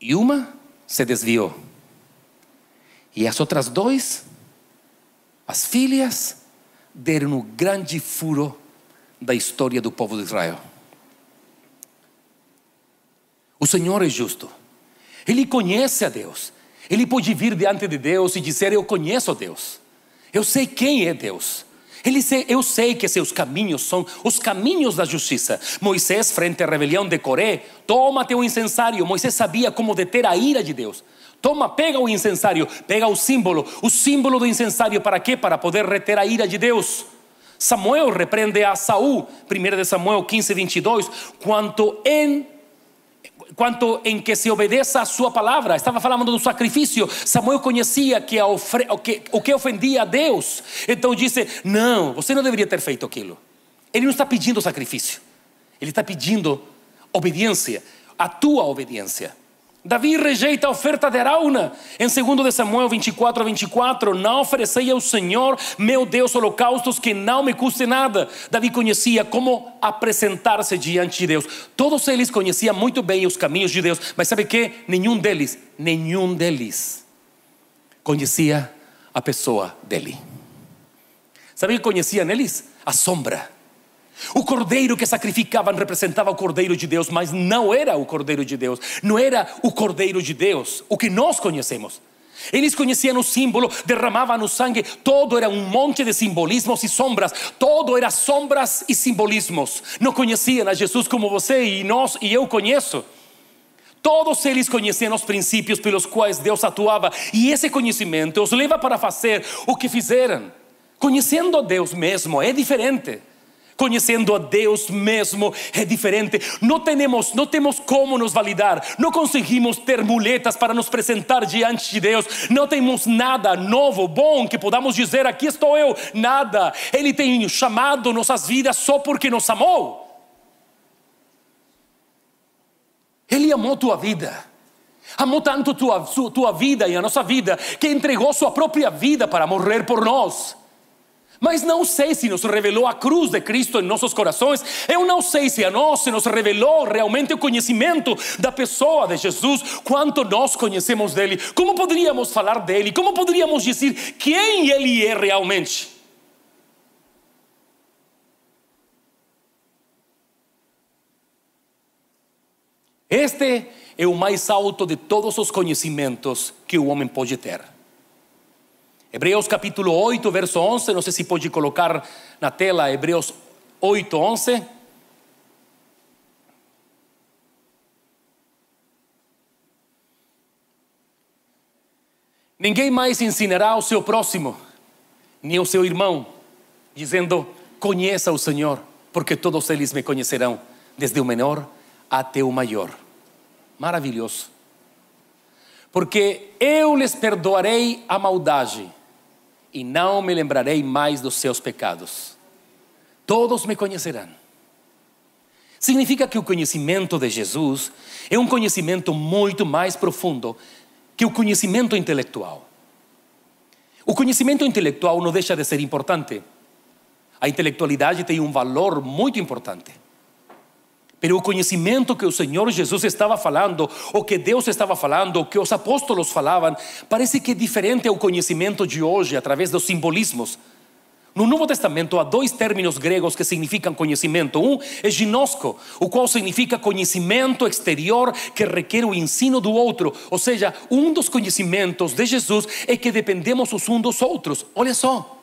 S1: E uma se desviou. E as outras dois, as filhas, deram o grande furo da história do povo de Israel. O Senhor é justo. Ele conhece a Deus. Ele pode vir diante de Deus e dizer: Eu conheço Deus. Eu sei quem é Deus. Ele sei, eu sei que seus caminhos são os caminhos da justiça. Moisés, frente à rebelião de Coré, toma-te o incensário. Moisés sabia como deter a ira de Deus. Toma, pega o incensário, pega o símbolo, o símbolo do incensário para quê? Para poder reter a ira de Deus. Samuel repreende a Saul, 1 Samuel 15, 22, quanto em quanto em que se obedeça a sua palavra. Estava falando do sacrifício. Samuel conhecia que, ofre... o, que o que ofendia a Deus. Então disse: Não, você não deveria ter feito aquilo. Ele não está pedindo sacrifício, ele está pedindo obediência, a tua obediência. Davi rejeita a oferta de Araúna. Em 2 Samuel 24 24, não oferecei ao Senhor, meu Deus, holocaustos que não me custe nada. Davi conhecia como apresentar-se diante de Deus. Todos eles conheciam muito bem os caminhos de Deus, mas sabe que? Nenhum deles, nenhum deles conhecia a pessoa dele. Sabe o que conhecia neles? A sombra o cordeiro que sacrificavam representava o cordeiro de Deus, mas não era o cordeiro de Deus, não era o cordeiro de Deus, o que nós conhecemos. Eles conheciam o símbolo, derramavam o sangue, todo era um monte de simbolismos e sombras, todo era sombras e simbolismos. Não conheciam a Jesus como você e nós e eu conheço. Todos eles conheciam os princípios pelos quais Deus atuava, e esse conhecimento os leva para fazer o que fizeram. Conhecendo Deus mesmo é diferente. Conhecendo a Deus mesmo é diferente. Não temos, não temos como nos validar. Não conseguimos ter muletas para nos apresentar diante de Deus. Não temos nada novo, bom que podamos dizer: aqui estou eu. Nada. Ele tem chamado nossas vidas só porque nos amou. Ele amou tua vida. Amou tanto tua, tua vida e a nossa vida que entregou sua própria vida para morrer por nós. Mas não sei se nos revelou a cruz de Cristo em nossos corações. Eu não sei se a nós se nos revelou realmente o conhecimento da pessoa de Jesus, quanto nós conhecemos dele. Como poderíamos falar dele? Como poderíamos dizer quem ele é realmente? Este é o mais alto de todos os conhecimentos que o homem pode ter. Hebreus capítulo 8, verso 11, não sei se pode colocar na tela Hebreus 8, 11. Ninguém mais ensinará ao seu próximo, nem ao seu irmão, dizendo: Conheça o Senhor, porque todos eles me conhecerão, desde o menor até o maior. Maravilhoso. Porque eu lhes perdoarei a maldade e não me lembrarei mais dos seus pecados. Todos me conhecerão. Significa que o conhecimento de Jesus é um conhecimento muito mais profundo que o conhecimento intelectual. O conhecimento intelectual não deixa de ser importante. A intelectualidade tem um valor muito importante. Pero o conhecimento que o Senhor Jesus estava falando, o que Deus estava falando, o que os apóstolos falavam, parece que é diferente ao conhecimento de hoje através dos simbolismos. No Novo Testamento há dois términos gregos que significam conhecimento. Um é ginosco, o qual significa conhecimento exterior que requer o ensino do outro. Ou seja, um dos conhecimentos de Jesus é que dependemos os uns dos outros. Olha só,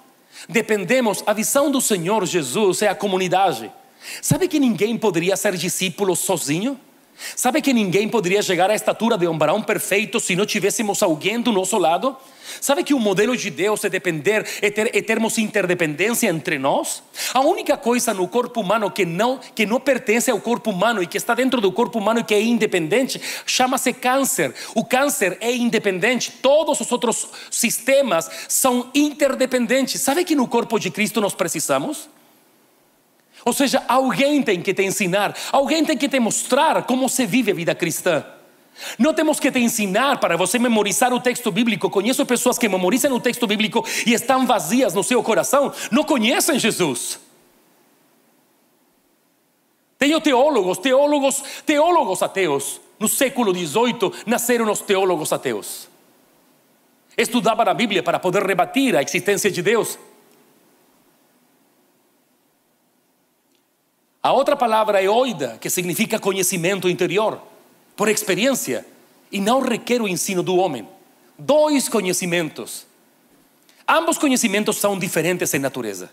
S1: dependemos, a visão do Senhor Jesus é a comunidade. Sabe que ninguém poderia ser discípulo sozinho? Sabe que ninguém poderia chegar à estatura de um varão perfeito se não tivéssemos alguém do nosso lado? Sabe que o modelo de Deus é depender, é, ter, é termos interdependência entre nós? A única coisa no corpo humano que não, que não pertence ao corpo humano e que está dentro do corpo humano e que é independente chama-se câncer. O câncer é independente, todos os outros sistemas são interdependentes. Sabe que no corpo de Cristo nós precisamos? Ou seja, alguém tem que te ensinar, alguém tem que te mostrar como se vive a vida cristã. Não temos que te ensinar para você memorizar o texto bíblico. Conheço pessoas que memorizam o texto bíblico e estão vazias no seu coração, não conhecem Jesus. Tenho teólogos, teólogos, teólogos ateus. No século XVIII nasceram os teólogos ateus. Estudavam a Bíblia para poder rebatir a existência de Deus. A outra palavra é oida, que significa conhecimento interior, por experiência, e não requer o ensino do homem. Dois conhecimentos. Ambos conhecimentos são diferentes em natureza.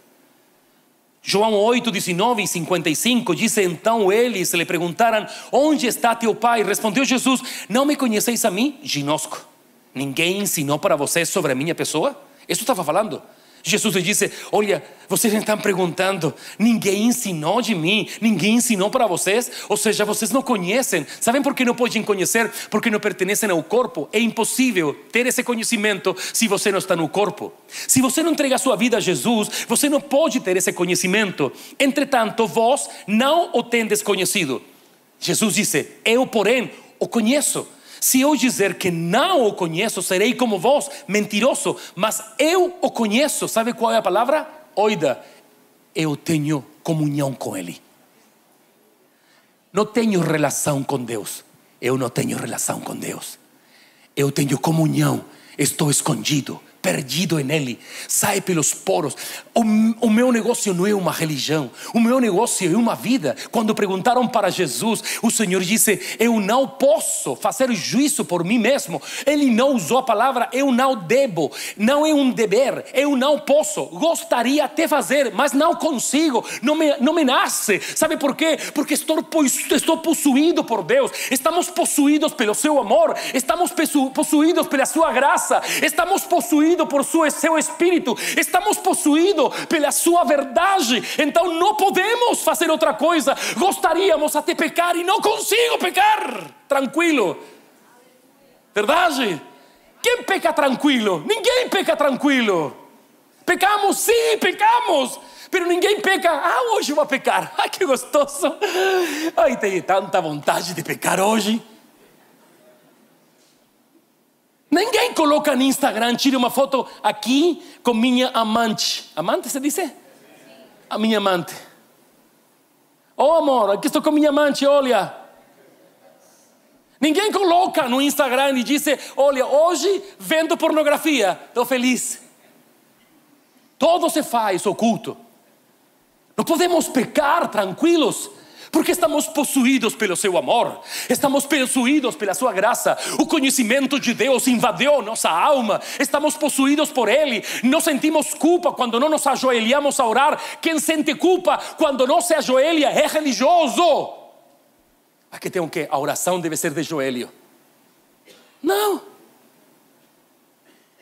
S1: João 8, 19 e 55 diz: Então eles lhe perguntaram: Onde está teu pai? Respondeu Jesus: Não me conheceis a mim? Ginosco. Ninguém ensinou para vocês sobre a minha pessoa? Isso estava falando. Jesus lhe disse: Olha, vocês estão perguntando, ninguém ensinou de mim, ninguém ensinou para vocês, ou seja, vocês não conhecem. Sabem por que não podem conhecer? Porque não pertencem ao corpo. É impossível ter esse conhecimento se você não está no corpo. Se você não entrega a sua vida a Jesus, você não pode ter esse conhecimento. Entretanto, vós não o tendes conhecido. Jesus disse: Eu, porém, o conheço. Se eu dizer que não o conheço, serei como vós, mentiroso, mas eu o conheço. Sabe qual é a palavra? Oida. Eu tenho comunhão com Ele. Não tenho relação com Deus. Eu não tenho relação com Deus. Eu tenho comunhão. Estou escondido perdido nele, sai pelos poros. O, o, meu negócio não é uma religião, o meu negócio é uma vida. Quando perguntaram para Jesus, o Senhor disse: Eu não posso fazer juízo por mim mesmo. Ele não usou a palavra eu não devo, não é um dever, eu não posso. Gostaria de fazer, mas não consigo, não me, não me nasce. Sabe por quê? Porque estou, estou possuído por Deus, estamos possuídos pelo seu amor, estamos possuídos pela sua graça, estamos possuídos possuído por seu, espírito, estamos possuídos pela sua verdade. Então não podemos fazer outra coisa. Gostaríamos até pecar e não consigo pecar tranquilo. Verdade? Quem peca tranquilo? Ninguém peca tranquilo. Pecamos, sim, pecamos. Pero ninguém peca. Ah, hoje vou pecar. Ai, que gostoso. Ai, tenho tanta vontade de pecar hoje. Ninguém coloca no Instagram, tira uma foto aqui com minha amante. Amante se diz? A minha amante. Oh amor, aqui estou com minha amante, olha. Ninguém coloca no Instagram e diz: Olha, hoje vendo pornografia, estou feliz. Todo se faz oculto. Não podemos pecar tranquilos porque estamos possuídos pelo seu amor, estamos possuídos pela sua graça. O conhecimento de Deus invadiu nossa alma, estamos possuídos por Ele. Não sentimos culpa quando não nos ajoelhamos a orar. Quem sente culpa quando não se ajoelha é religioso. Aqui tem o que? A oração deve ser de joelho. Não,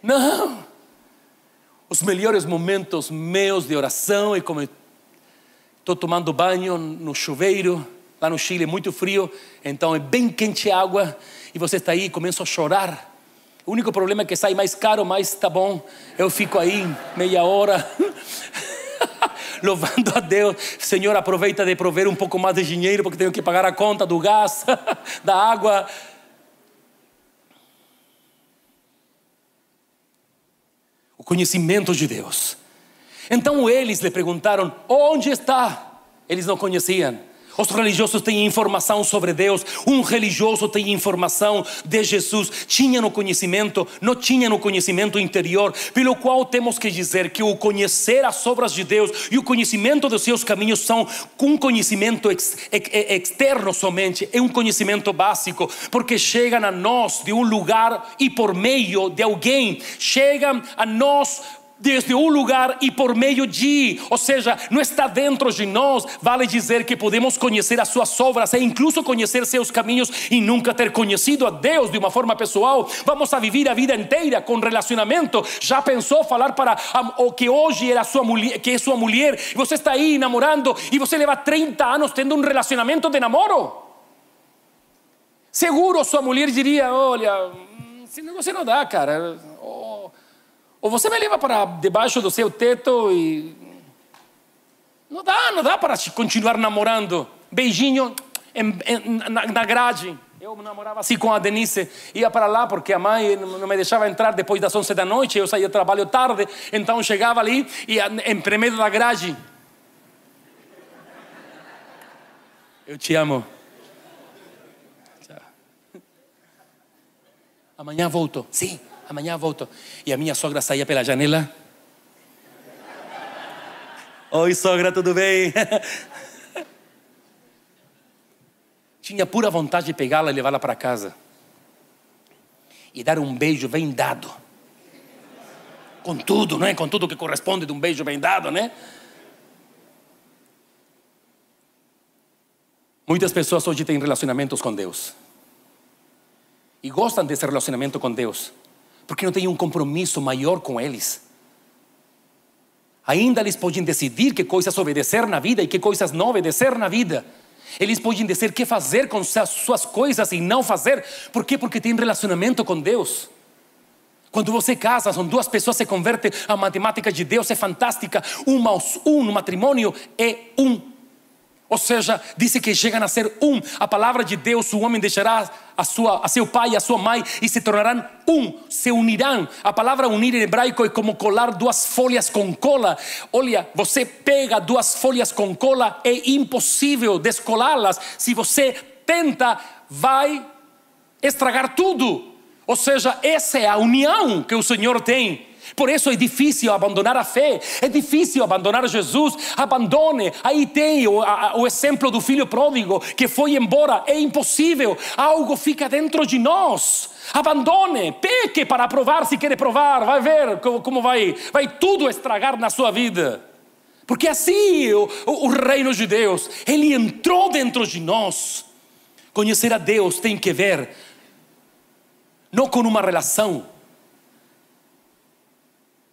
S1: não. Os melhores momentos meus de oração é como Estou tomando banho no chuveiro, lá no Chile, muito frio, então é bem quente a água, e você está aí e começa a chorar. O único problema é que sai mais caro, mas tá bom, eu fico aí meia hora. louvando a Deus, Senhor, aproveita de prover um pouco mais de dinheiro, porque tenho que pagar a conta do gás, da água. O conhecimento de Deus então eles lhe perguntaram: Onde está? Eles não conheciam. Os religiosos têm informação sobre Deus. Um religioso tem informação de Jesus. Tinha no conhecimento, não tinha no conhecimento interior. Pelo qual temos que dizer que o conhecer as obras de Deus e o conhecimento dos seus caminhos são um conhecimento ex, ex, externo somente, é um conhecimento básico, porque chegam a nós de um lugar e por meio de alguém, chegam a nós desde um lugar e por meio de, ou seja, não está dentro de nós. Vale dizer que podemos conhecer as suas obras e incluso conhecer seus caminhos e nunca ter conhecido a Deus de uma forma pessoal. Vamos a viver a vida inteira com relacionamento. Já pensou falar para o que hoje era sua mulher, que é sua mulher, e você está aí namorando e você leva 30 anos tendo um relacionamento de namoro? Seguro sua mulher diria: Olha, você não dá, cara. Ou você me leva para debaixo do seu teto e. Não dá, não dá para continuar namorando. Beijinho em, em, na, na grade. Eu namorava assim com a Denise, ia para lá porque a mãe não me deixava entrar depois das 11 da noite, eu saía do trabalho tarde, então chegava ali e em primeiro da grade. Eu te amo. Tchau. Amanhã volto. Sim amanhã volto. E a minha sogra saía pela janela. Oi, sogra, tudo bem? Tinha pura vontade de pegá-la e levá-la para casa. E dar um beijo bem dado. Com tudo, não é? Com tudo que corresponde de um beijo bem dado, né? Muitas pessoas hoje têm relacionamentos com Deus. E gostam desse relacionamento com Deus porque não tem um compromisso maior com eles. Ainda eles podem decidir que coisas obedecer na vida e que coisas não obedecer na vida. Eles podem dizer que fazer com suas coisas e não fazer. Por quê? Porque tem relacionamento com Deus. Quando você casa, são duas pessoas se convertem, a matemática de Deus é fantástica. Um mais um no matrimônio é um ou seja, disse que chegam a ser um. A palavra de Deus, o homem deixará a, sua, a seu pai e a sua mãe e se tornarão um, se unirão. A palavra unir em hebraico é como colar duas folhas com cola. Olha, você pega duas folhas com cola, é impossível descolá-las. Se você tenta, vai estragar tudo. Ou seja, essa é a união que o Senhor tem. Por isso é difícil abandonar a fé, é difícil abandonar Jesus. Abandone. Aí tem o, a, o exemplo do filho pródigo que foi embora. É impossível. Algo fica dentro de nós. Abandone, peque para provar se quer provar. Vai ver como, como vai, vai tudo estragar na sua vida. Porque assim o, o, o reino de Deus, ele entrou dentro de nós. Conhecer a Deus tem que ver não com uma relação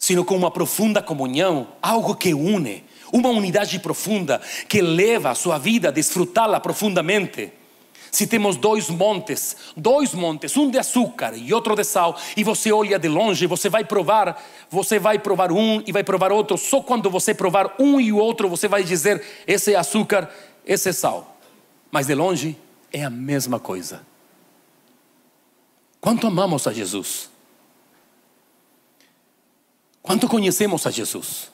S1: sino com uma profunda comunhão, algo que une, uma unidade profunda que leva a sua vida a desfrutá-la profundamente. Se temos dois montes, dois montes, um de açúcar e outro de sal, e você olha de longe, você vai provar, você vai provar um e vai provar outro. Só quando você provar um e o outro, você vai dizer: esse é açúcar, esse é sal. Mas de longe é a mesma coisa. Quanto amamos a Jesus? Quanto conhecemos a Jesus?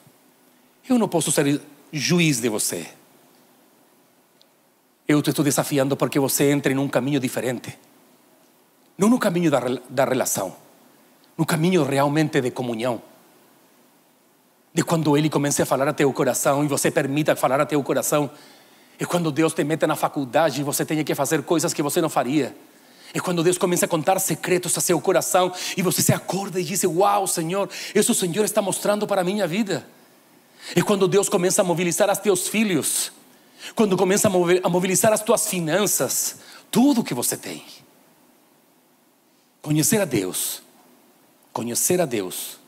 S1: Eu não posso ser juiz de você. Eu te estou desafiando porque você entre num caminho diferente. Não no caminho da, da relação, no caminho realmente de comunhão. De quando Ele comece a falar a teu coração e você permita falar a teu coração. É quando Deus te mete na faculdade e você tenha que fazer coisas que você não faria. É quando Deus começa a contar secretos a seu coração e você se acorda e diz: Uau, Senhor, isso o Senhor está mostrando para a minha vida. É quando Deus começa a mobilizar os teus filhos, quando começa a mobilizar as tuas finanças, tudo que você tem. Conhecer a Deus, conhecer a Deus,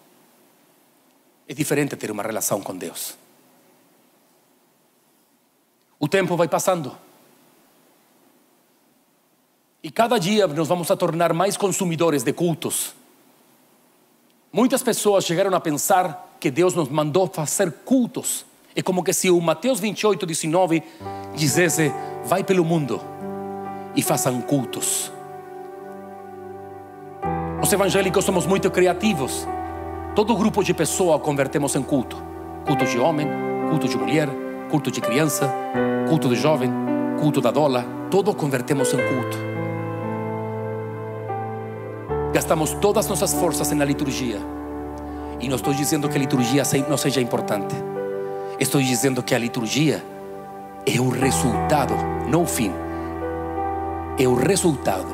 S1: é diferente ter uma relação com Deus. O tempo vai passando. E cada dia nos vamos a tornar mais consumidores de cultos. Muitas pessoas chegaram a pensar que Deus nos mandou fazer cultos. É como que se o Mateus 28, 19 dissesse: Vai pelo mundo e façam cultos. Os evangélicos somos muito criativos. Todo grupo de pessoas convertemos em culto: culto de homem, culto de mulher, culto de criança, culto de jovem, culto da dólar, todo convertemos em culto. Gastamos todas nossas forças na liturgia. E não estou dizendo que a liturgia não seja importante. Estou dizendo que a liturgia é o resultado, não o fim. É o resultado,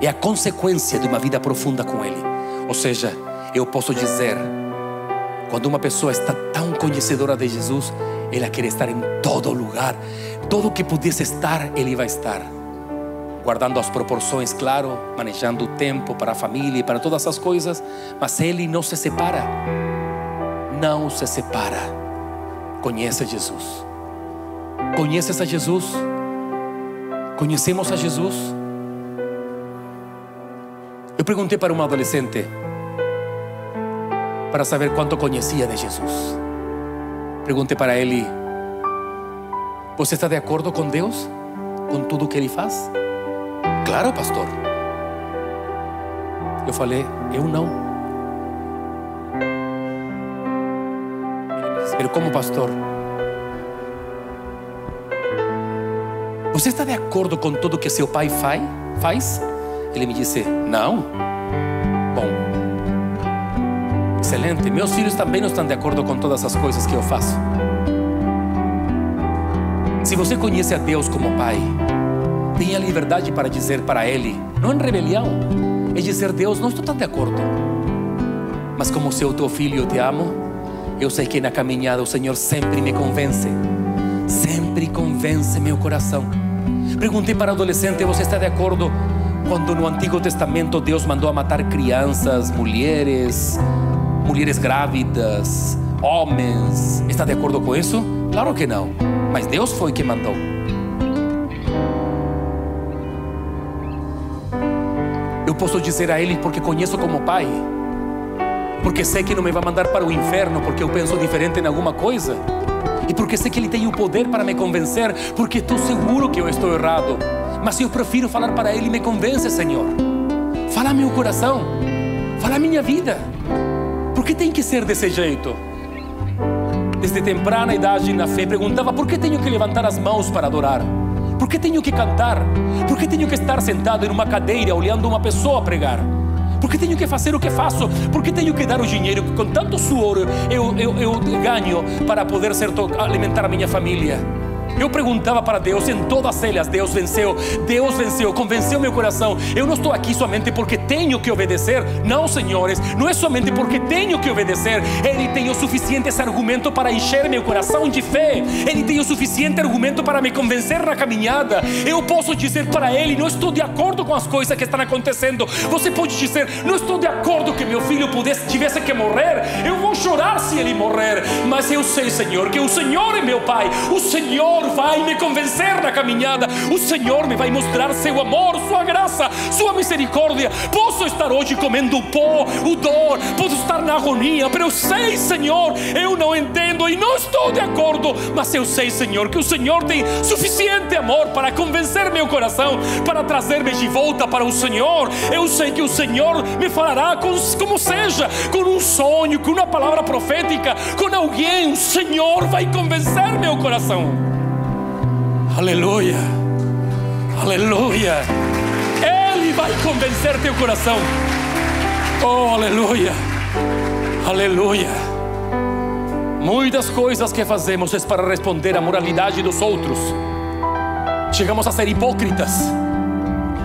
S1: é a consequência de uma vida profunda com Ele. Ou seja, eu posso dizer, quando uma pessoa está tão conhecedora de Jesus, ela quer estar em todo lugar, todo que pudesse estar, Ele vai estar guardando as proporções, claro, manejando o tempo para a família e para todas as coisas, mas ele não se separa. Não se separa. Conhece Jesus. Conheces a Jesus? Conhecemos a Jesus? Eu perguntei para um adolescente para saber quanto conhecia de Jesus. Perguntei para ele: Você está de acordo com Deus? Com tudo que Ele faz? Claro, pastor. Eu falei, eu não. Ele como pastor? Você está de acordo com tudo que seu pai faz? Ele me disse, não. Bom, excelente. Meus filhos também não estão de acordo com todas as coisas que eu faço. Se você conhece a Deus como Pai, tenha liberdade para dizer para Ele, não em rebelião, é dizer: Deus, não estou tão de acordo, mas como seu teu filho eu te amo, eu sei que na caminhada o Senhor sempre me convence, sempre convence meu coração. Perguntei para adolescente: Você está de acordo quando no Antigo Testamento Deus mandou a matar crianças, mulheres, mulheres grávidas, homens? Está de acordo com isso? Claro que não, mas Deus foi que mandou. Eu posso dizer a Ele porque conheço como Pai, porque sei que não me vai mandar para o inferno porque eu penso diferente em alguma coisa, e porque sei que Ele tem o poder para me convencer, porque estou seguro que eu estou errado, mas eu prefiro falar para Ele: me convence, Senhor, fala meu coração, fala minha vida, por que tem que ser desse jeito? Desde temprana idade na fé, perguntava por que tenho que levantar as mãos para adorar. Por que tenho que cantar? Por que tenho que estar sentado em uma cadeira olhando uma pessoa pregar? Por que tenho que fazer o que faço? Por que tenho que dar o dinheiro que com tanto suor eu, eu, eu ganho para poder ser, alimentar a minha família? Eu perguntava para Deus em todas elas, Deus venceu, Deus venceu, convenceu meu coração. Eu não estou aqui somente porque tenho que obedecer, não, senhores, não é somente porque tenho que obedecer. Ele tem o suficiente argumento para encher meu coração de fé. Ele tem o suficiente argumento para me convencer na caminhada. Eu posso dizer para ele: não estou de acordo com as coisas que estão acontecendo. Você pode dizer: não estou de acordo que meu filho pudesse tivesse que morrer. Eu vou chorar se ele morrer, mas eu sei, Senhor, que o Senhor é meu Pai. O Senhor Senhor vai me convencer na caminhada, o Senhor me vai mostrar seu amor, sua graça, sua misericórdia. Posso estar hoje comendo o pó, o dor, posso estar na agonia, mas eu sei, Senhor, eu não entendo e não estou de acordo, mas eu sei, Senhor, que o Senhor tem suficiente amor para convencer meu coração, para trazer-me de volta para o Senhor. Eu sei que o Senhor me falará com, como seja, com um sonho, com uma palavra profética, com alguém. O Senhor vai convencer meu coração. Aleluia, aleluia. Ele vai convencer teu coração. Oh, aleluia, aleluia. Muitas coisas que fazemos é para responder à moralidade dos outros. Chegamos a ser hipócritas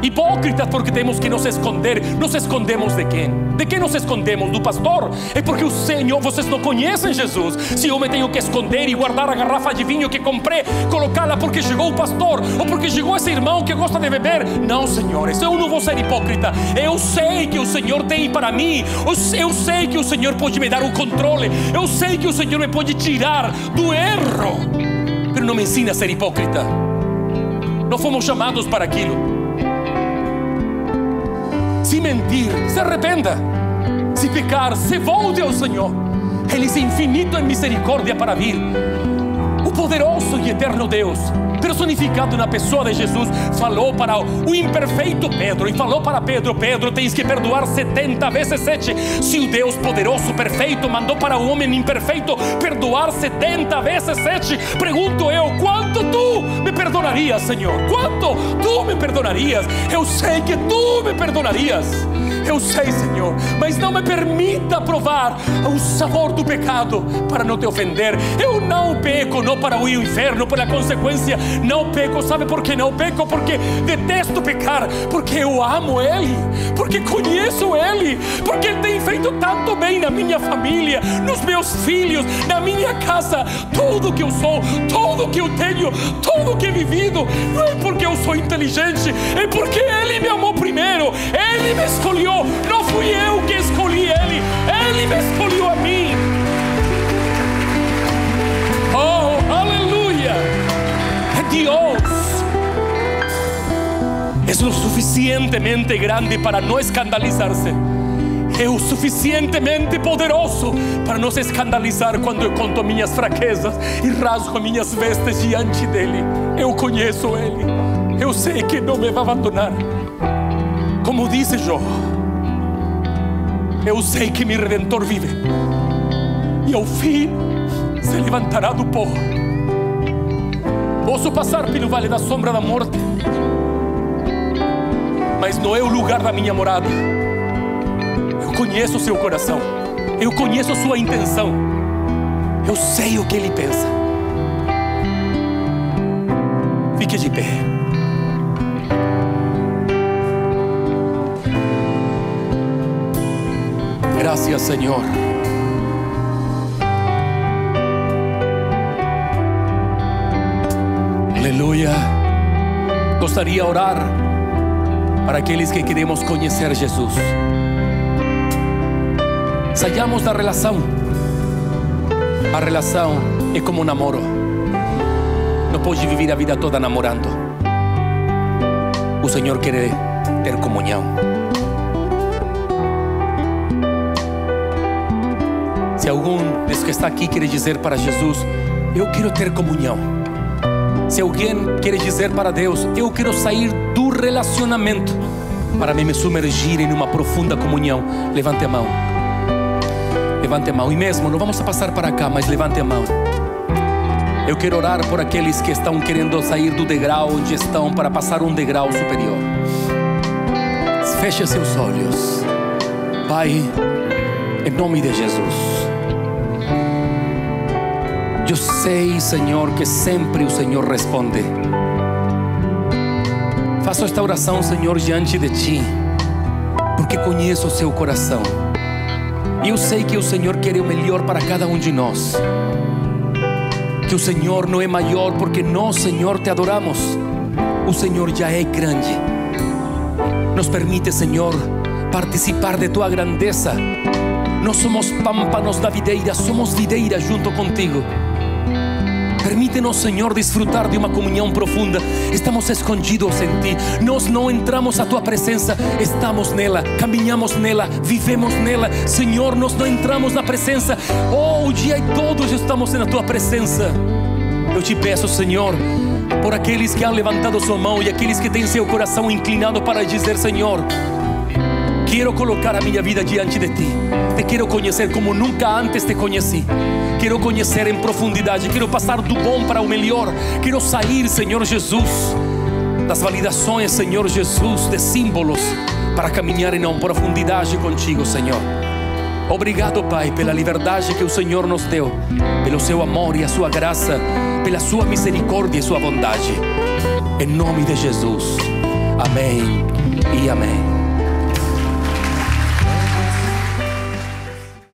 S1: Hipócritas porque temos que nos esconder. Nos escondemos de quem? De quem nos escondemos? Do pastor? É porque o Senhor, vocês não conhecem Jesus. Se eu me tenho que esconder e guardar a garrafa de vinho que comprei, colocá-la porque chegou o pastor ou porque chegou esse irmão que gosta de beber. Não, senhores, eu não vou ser hipócrita. Eu sei que o Senhor tem para mim. Eu sei que o Senhor pode me dar o controle. Eu sei que o Senhor me pode tirar do erro. Pero não me ensina a ser hipócrita. Não fomos chamados para aquilo se mentir, se arrependa. Se pecar, se volte ao Senhor. Ele é infinito em misericórdia para vir. O poderoso e eterno Deus personificado na pessoa de Jesus, falou para o imperfeito Pedro e falou para Pedro: Pedro, tens que perdoar 70 vezes 7. Se o Deus poderoso, perfeito, mandou para o homem imperfeito perdoar 70 vezes 7, pergunto eu: quanto tu perdonarias, Senhor? Quanto tu me perdonarias? Eu sei que tu me perdonarias. Eu sei, Senhor, mas não me permita provar o sabor do pecado para não te ofender. Eu não peco, não para o inferno, pela consequência, não peco. Sabe por que não peco? Porque detesto pecar, porque eu amo Ele, porque conheço Ele, porque Ele tem feito tanto bem na minha família, nos meus filhos, na minha casa. Tudo que eu sou, tudo que eu tenho, tudo que he vivido, não é porque eu sou inteligente, é porque Ele me amou primeiro, Ele me escolheu não fui eu que escolhi ele, ele me escolheu a mim. Oh, aleluia! É Deus. É o suficientemente grande para não escandalizar-se. É o suficientemente poderoso para não se escandalizar quando eu conto minhas fraquezas e rasgo minhas vestes diante dele. Eu conheço ele. Eu sei que não me vai abandonar. Como disse Jó. Eu sei que meu redentor vive e ao fim se levantará do pó. Posso passar pelo vale da sombra da morte, mas não é o lugar da minha morada. Eu conheço seu coração, eu conheço sua intenção, eu sei o que ele pensa. Fique de pé. Gracias, Señor. Aleluia. Gostaria de orar para aqueles que queremos conhecer Jesus. Saiamos da relação. A relação é como um namoro. Não pode viver a vida toda namorando. O Senhor quer ter comunhão. Se algum dos que está aqui quer dizer para Jesus, eu quero ter comunhão. Se alguém quer dizer para Deus, eu quero sair do relacionamento para me submergir em uma profunda comunhão, levante a mão. Levante a mão. E mesmo, não vamos passar para cá, mas levante a mão. Eu quero orar por aqueles que estão querendo sair do degrau onde estão para passar um degrau superior. Feche seus olhos. Pai, em nome de Jesus. Eu sei, Senhor, que sempre o Senhor responde. Faço esta oração, Senhor, diante de Ti, porque conheço o seu coração. E eu sei que o Senhor quer o melhor para cada um de nós. Que o Senhor não é maior porque nós, Senhor, te adoramos. O Senhor já é grande. Nos permite, Senhor, participar de tua grandeza. Nós somos pámpanos da videira, somos videira junto contigo. Permítenos, Senhor, desfrutar de uma comunhão profunda. Estamos escondidos em Ti. Nós não entramos a Tua presença, estamos nela, caminhamos nela, vivemos nela. Senhor, nós não entramos na presença. Oh, o dia e todos estamos na Tua presença. Eu te peço, Senhor, por aqueles que han levantado sua mão e aqueles que têm seu coração inclinado para dizer: Senhor, quero colocar a minha vida diante de Ti. Te quero conhecer como nunca antes te conheci. Quero conhecer em profundidade, quero passar do bom para o melhor. Quero sair, Senhor Jesus, das validações, Senhor Jesus, de símbolos, para caminhar em uma profundidade contigo, Senhor. Obrigado, Pai, pela liberdade que o Senhor nos deu, pelo seu amor e a sua graça, pela sua misericórdia e sua bondade. Em nome de Jesus. Amém e amém.